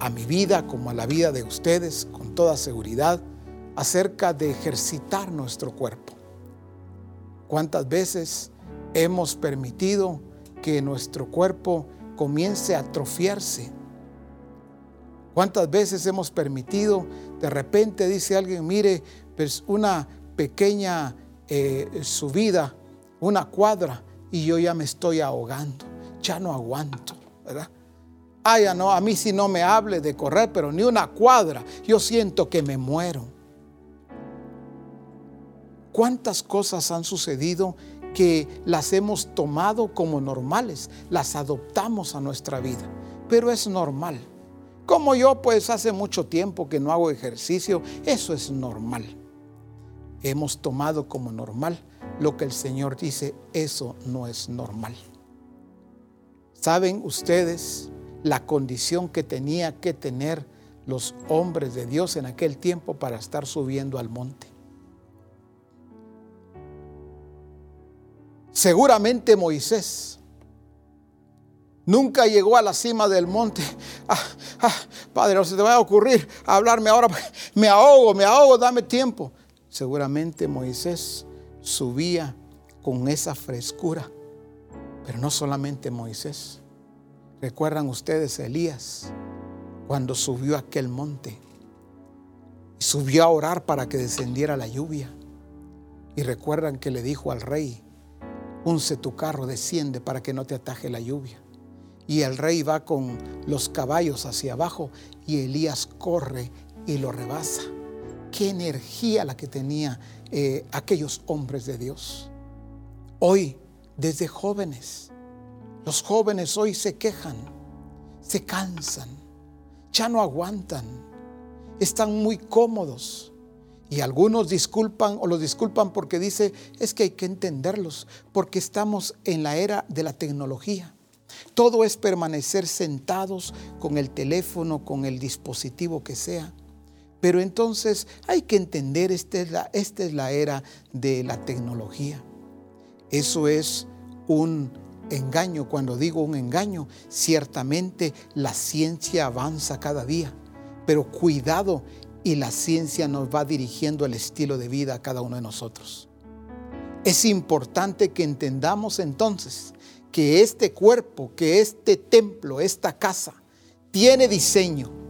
a mi vida como a la vida de ustedes, con toda seguridad acerca de ejercitar nuestro cuerpo. ¿Cuántas veces hemos permitido que nuestro cuerpo comience a atrofiarse? ¿Cuántas veces hemos permitido, de repente dice alguien, mire, pues una pequeña eh, subida, una cuadra, y yo ya me estoy ahogando, ya no aguanto, ¿verdad? Ah, no, a mí si no me hable de correr, pero ni una cuadra, yo siento que me muero. ¿Cuántas cosas han sucedido que las hemos tomado como normales? Las adoptamos a nuestra vida, pero es normal. Como yo, pues hace mucho tiempo que no hago ejercicio, eso es normal. Hemos tomado como normal lo que el Señor dice, eso no es normal. ¿Saben ustedes la condición que tenía que tener los hombres de Dios en aquel tiempo para estar subiendo al monte? Seguramente Moisés nunca llegó a la cima del monte. Ah, ah, padre, no se te va a ocurrir hablarme ahora. Me ahogo, me ahogo, dame tiempo. Seguramente Moisés subía con esa frescura. Pero no solamente Moisés. ¿Recuerdan ustedes a Elías cuando subió a aquel monte? Y subió a orar para que descendiera la lluvia. Y recuerdan que le dijo al rey, unce tu carro, desciende para que no te ataje la lluvia. Y el rey va con los caballos hacia abajo y Elías corre y lo rebasa. Qué energía la que tenía eh, aquellos hombres de Dios. Hoy, desde jóvenes, los jóvenes hoy se quejan, se cansan, ya no aguantan, están muy cómodos y algunos disculpan o los disculpan porque dice, es que hay que entenderlos, porque estamos en la era de la tecnología. Todo es permanecer sentados con el teléfono, con el dispositivo que sea. Pero entonces hay que entender, esta es la, esta es la era de la tecnología. Eso es un engaño. Cuando digo un engaño, ciertamente la ciencia avanza cada día. Pero cuidado y la ciencia nos va dirigiendo el estilo de vida a cada uno de nosotros. Es importante que entendamos entonces que este cuerpo, que este templo, esta casa, tiene diseño.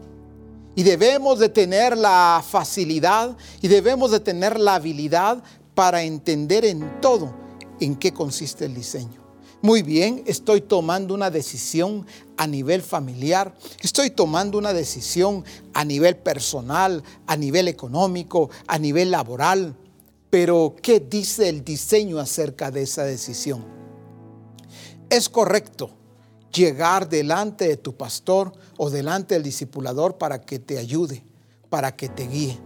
Y debemos de tener la facilidad y debemos de tener la habilidad para entender en todo en qué consiste el diseño. Muy bien, estoy tomando una decisión a nivel familiar, estoy tomando una decisión a nivel personal, a nivel económico, a nivel laboral. Pero, ¿qué dice el diseño acerca de esa decisión? Es correcto llegar delante de tu pastor o delante del discipulador para que te ayude, para que te guíe.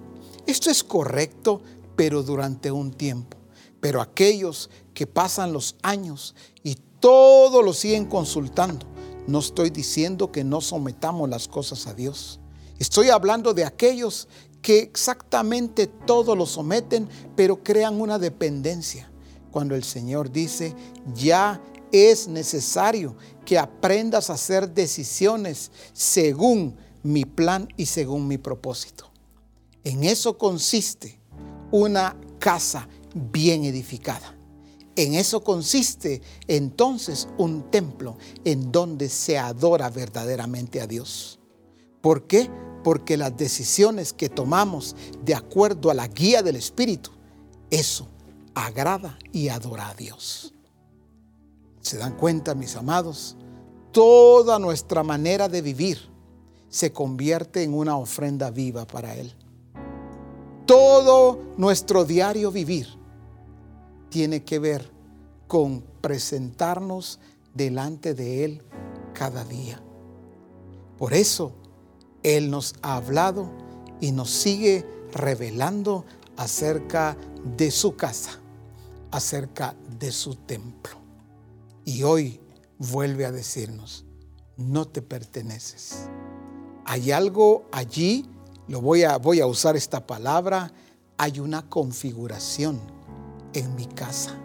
Esto es correcto, pero durante un tiempo. Pero aquellos que pasan los años y todos lo siguen consultando. No estoy diciendo que no sometamos las cosas a Dios. Estoy hablando de aquellos que exactamente todo lo someten, pero crean una dependencia. Cuando el Señor dice, ya es necesario que aprendas a hacer decisiones según mi plan y según mi propósito. En eso consiste una casa bien edificada. En eso consiste entonces un templo en donde se adora verdaderamente a Dios. ¿Por qué? porque las decisiones que tomamos de acuerdo a la guía del Espíritu, eso agrada y adora a Dios. ¿Se dan cuenta, mis amados? Toda nuestra manera de vivir se convierte en una ofrenda viva para Él. Todo nuestro diario vivir tiene que ver con presentarnos delante de Él cada día. Por eso Él nos ha hablado y nos sigue revelando acerca de su casa, acerca de su templo. Y hoy vuelve a decirnos, no te perteneces. Hay algo allí lo voy a, voy a usar esta palabra, hay una configuración en mi casa.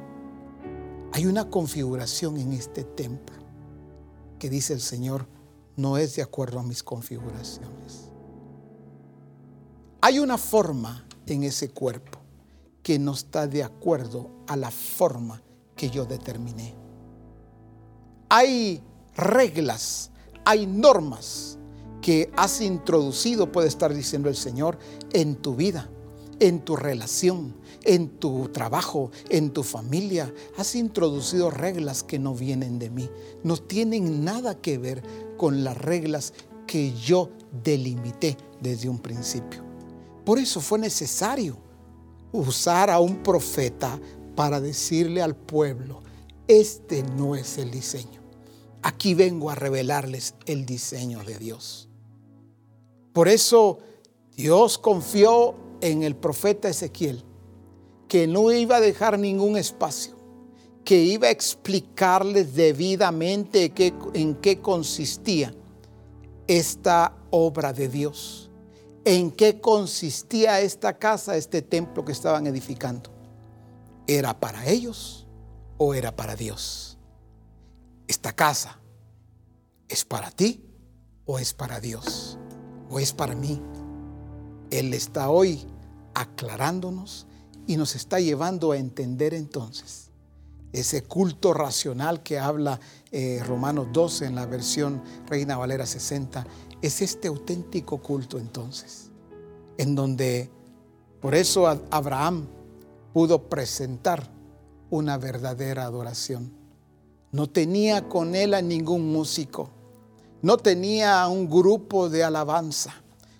Hay una configuración en este templo que dice el Señor, no es de acuerdo a mis configuraciones. Hay una forma en ese cuerpo que no está de acuerdo a la forma que yo determiné. Hay reglas, hay normas que has introducido, puede estar diciendo el Señor, en tu vida, en tu relación, en tu trabajo, en tu familia. Has introducido reglas que no vienen de mí. No tienen nada que ver con las reglas que yo delimité desde un principio. Por eso fue necesario usar a un profeta para decirle al pueblo, este no es el diseño. Aquí vengo a revelarles el diseño de Dios. Por eso Dios confió en el profeta Ezequiel que no iba a dejar ningún espacio, que iba a explicarles debidamente en qué consistía esta obra de Dios, en qué consistía esta casa, este templo que estaban edificando. ¿Era para ellos o era para Dios? Esta casa es para ti o es para Dios o es para mí. Él está hoy aclarándonos y nos está llevando a entender entonces ese culto racional que habla eh, Romanos 12 en la versión Reina Valera 60, es este auténtico culto entonces, en donde por eso Abraham pudo presentar una verdadera adoración. No tenía con él a ningún músico no tenía un grupo de alabanza.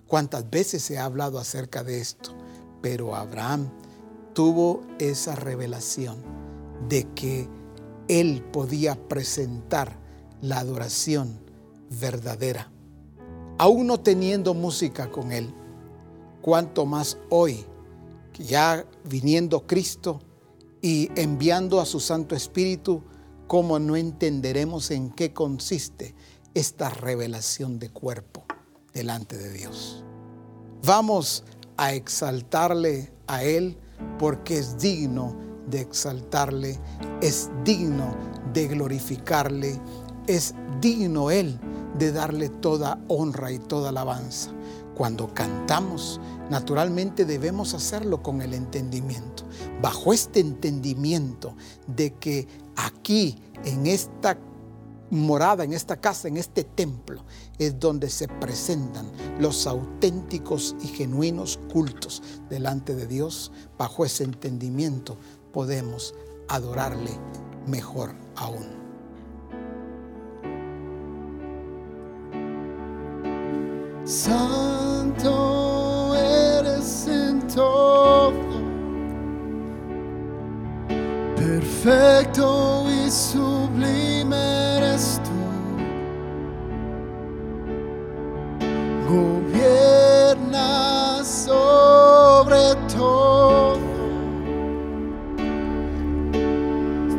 ¿Cuántas veces ha hablado acerca de esto? Pero Abraham tuvo esa revelación de que él podía presentar la adoración verdadera, aún no teniendo música con él. Cuanto más hoy, ya viniendo Cristo y enviando a su Santo Espíritu, ¿cómo no entenderemos en qué consiste esta revelación de cuerpo delante de Dios. Vamos a exaltarle a Él porque es digno de exaltarle, es digno de glorificarle, es digno Él de darle toda honra y toda alabanza. Cuando cantamos, naturalmente debemos hacerlo con el entendimiento. Bajo este entendimiento de que aquí, en esta morada, en esta casa, en este templo, es donde se presentan los auténticos y genuinos cultos delante de Dios. Bajo ese entendimiento podemos adorarle mejor aún. Santo eres en todo, perfecto y sublime gobierna sobre todo.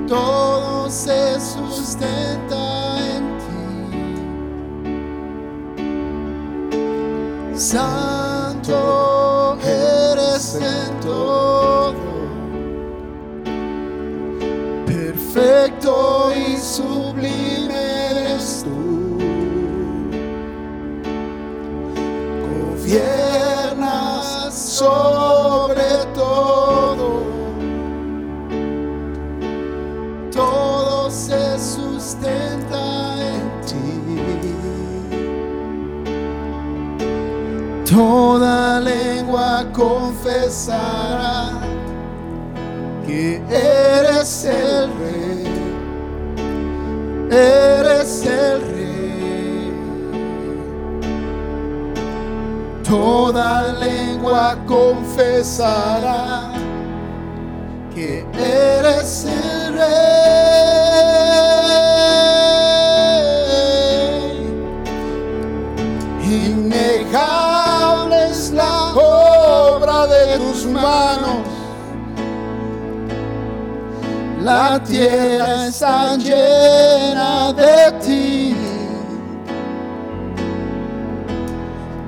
Todo se sustenta en ti. Santo eres en. Confesará que eres el rey. Eres el rey. Toda lengua confesará que eres el rey. La tierra está llena de ti.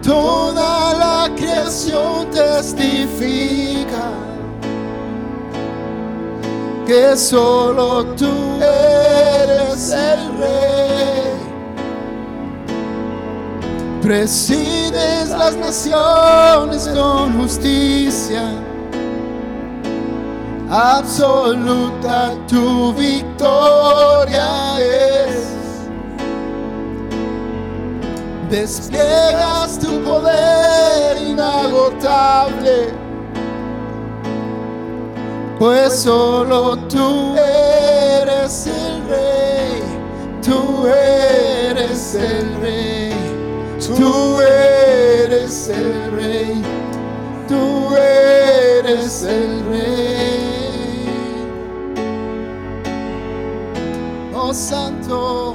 Toda la creación testifica que solo tú eres el rey. Presides las naciones con justicia. Absoluta tu victoria es. Despliegas tu poder inagotable pues solo tú eres el rey, tú eres el rey, tú eres el rey, tú eres el rey. Santo,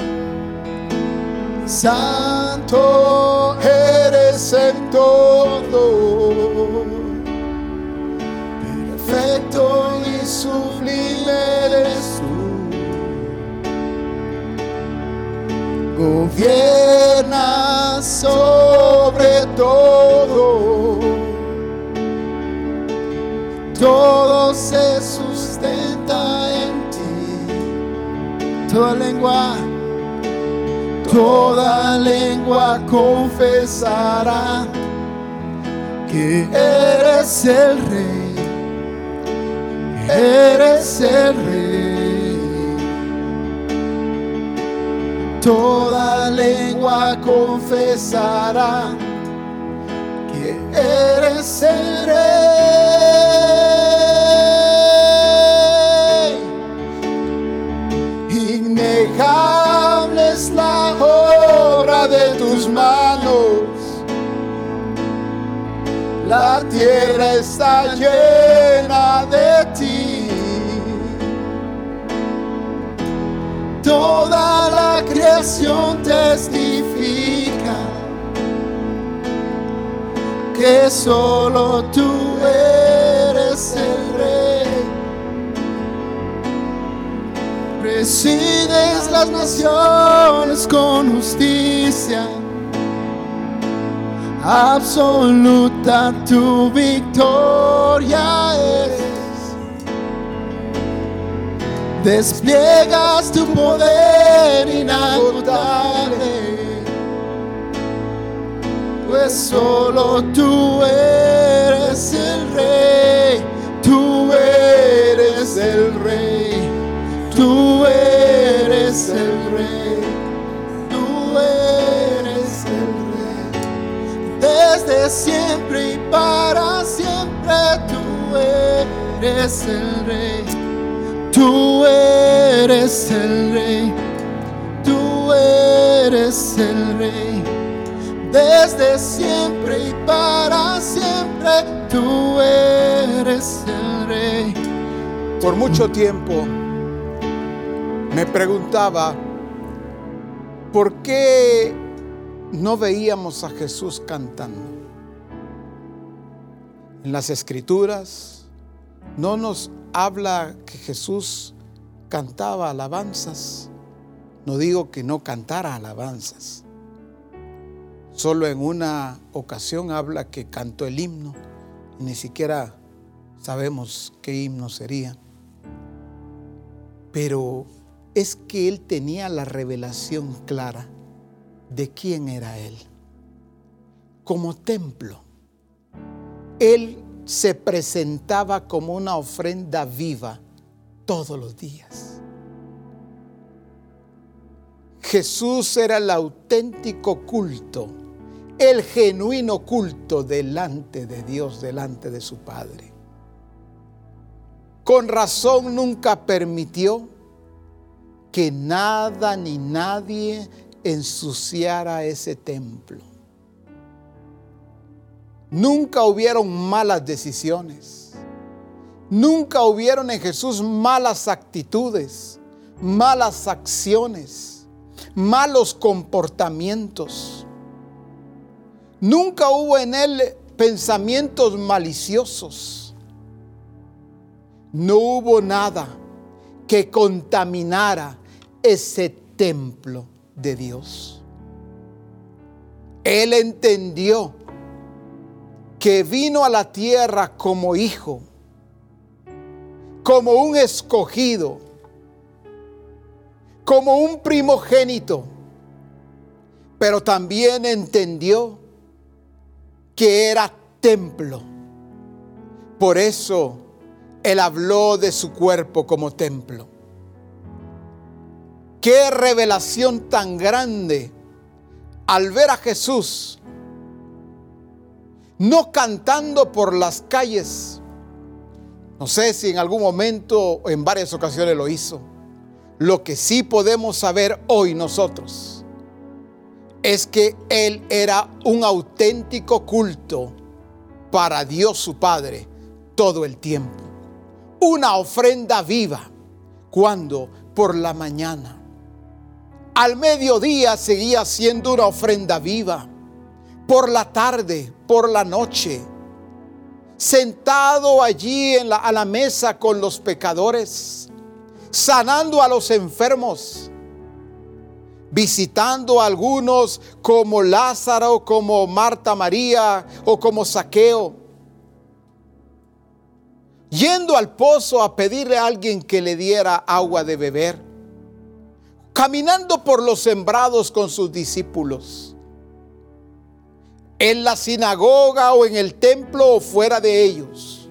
Santo eres todo perfecto y sublime eres tú. Gobierna sobre todo. Toda lengua, toda lengua confesará que eres el rey eres el rey. Toda lengua confesará que eres el rey. La tierra está llena de ti. Toda la creación testifica que solo tú eres el rey. Presides las naciones con justicia absoluta tu victoria es. Despliegas tu poder inagotable, pues solo tú eres el rey, tú eres el rey, tú eres el rey, desde siempre y para siempre tú eres el rey. Tú eres el rey. Tú eres el rey. Desde siempre y para siempre tú eres el rey. Por mucho tiempo me preguntaba por qué no veíamos a Jesús cantando. En las escrituras no nos habla que Jesús cantaba alabanzas. No digo que no cantara alabanzas. Solo en una ocasión habla que cantó el himno. Ni siquiera sabemos qué himno sería. Pero es que él tenía la revelación clara de quién era Él. Como templo, Él se presentaba como una ofrenda viva todos los días. Jesús era el auténtico culto, el genuino culto delante de Dios, delante de su Padre. Con razón nunca permitió que nada ni nadie ensuciara ese templo. Nunca hubieron malas decisiones. Nunca hubieron en Jesús malas actitudes, malas acciones, malos comportamientos. Nunca hubo en él pensamientos maliciosos. No hubo nada que contaminara ese templo de Dios. Él entendió que vino a la tierra como hijo, como un escogido, como un primogénito, pero también entendió que era templo. Por eso Él habló de su cuerpo como templo. Qué revelación tan grande al ver a Jesús no cantando por las calles. No sé si en algún momento o en varias ocasiones lo hizo. Lo que sí podemos saber hoy nosotros es que Él era un auténtico culto para Dios su Padre todo el tiempo. Una ofrenda viva cuando por la mañana al mediodía seguía siendo una ofrenda viva. Por la tarde, por la noche, sentado allí a la mesa con los pecadores, sanando a los enfermos, visitando a algunos como Lázaro, como Marta María o como Saqueo, yendo al pozo a pedirle a alguien que le diera agua de beber caminando por los sembrados con sus discípulos, en la sinagoga o en el templo o fuera de ellos.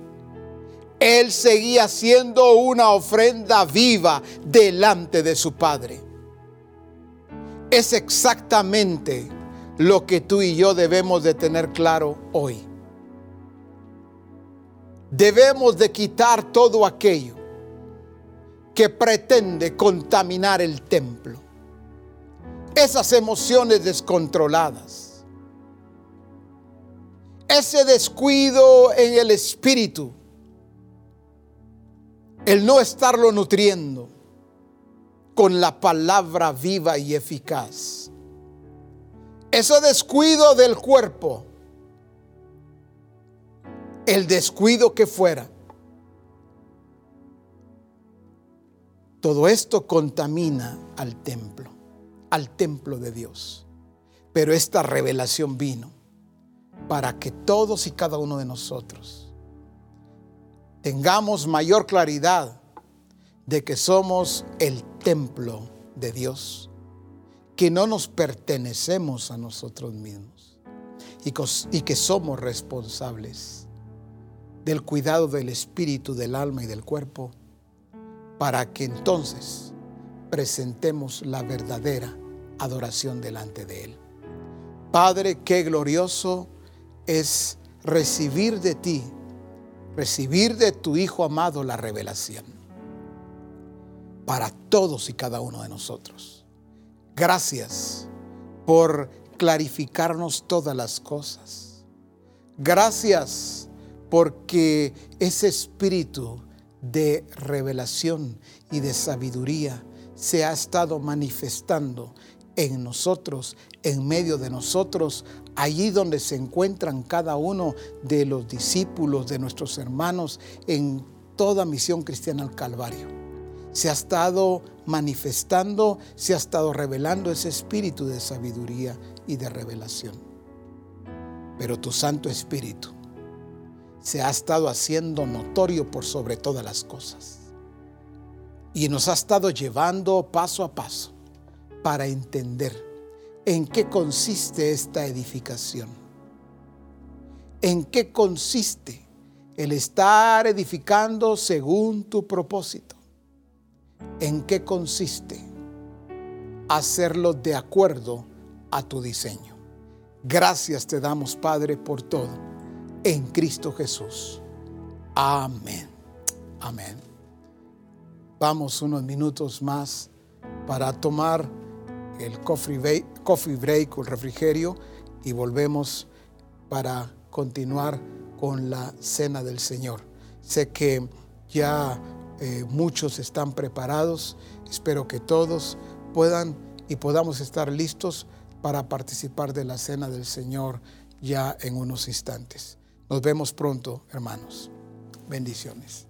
Él seguía siendo una ofrenda viva delante de su Padre. Es exactamente lo que tú y yo debemos de tener claro hoy. Debemos de quitar todo aquello que pretende contaminar el templo. Esas emociones descontroladas. Ese descuido en el espíritu. El no estarlo nutriendo con la palabra viva y eficaz. Ese descuido del cuerpo. El descuido que fuera Todo esto contamina al templo, al templo de Dios. Pero esta revelación vino para que todos y cada uno de nosotros tengamos mayor claridad de que somos el templo de Dios, que no nos pertenecemos a nosotros mismos y que somos responsables del cuidado del espíritu, del alma y del cuerpo para que entonces presentemos la verdadera adoración delante de Él. Padre, qué glorioso es recibir de ti, recibir de tu Hijo amado la revelación para todos y cada uno de nosotros. Gracias por clarificarnos todas las cosas. Gracias porque ese espíritu de revelación y de sabiduría se ha estado manifestando en nosotros, en medio de nosotros, allí donde se encuentran cada uno de los discípulos, de nuestros hermanos, en toda misión cristiana al Calvario. Se ha estado manifestando, se ha estado revelando ese espíritu de sabiduría y de revelación. Pero tu Santo Espíritu se ha estado haciendo notorio por sobre todas las cosas. Y nos ha estado llevando paso a paso para entender en qué consiste esta edificación. En qué consiste el estar edificando según tu propósito. En qué consiste hacerlo de acuerdo a tu diseño. Gracias te damos, Padre, por todo. En Cristo Jesús. Amén. Amén. Vamos unos minutos más para tomar el coffee break, o el refrigerio y volvemos para continuar con la cena del Señor. Sé que ya eh, muchos están preparados. Espero que todos puedan y podamos estar listos para participar de la cena del Señor ya en unos instantes. Nos vemos pronto, hermanos. Bendiciones.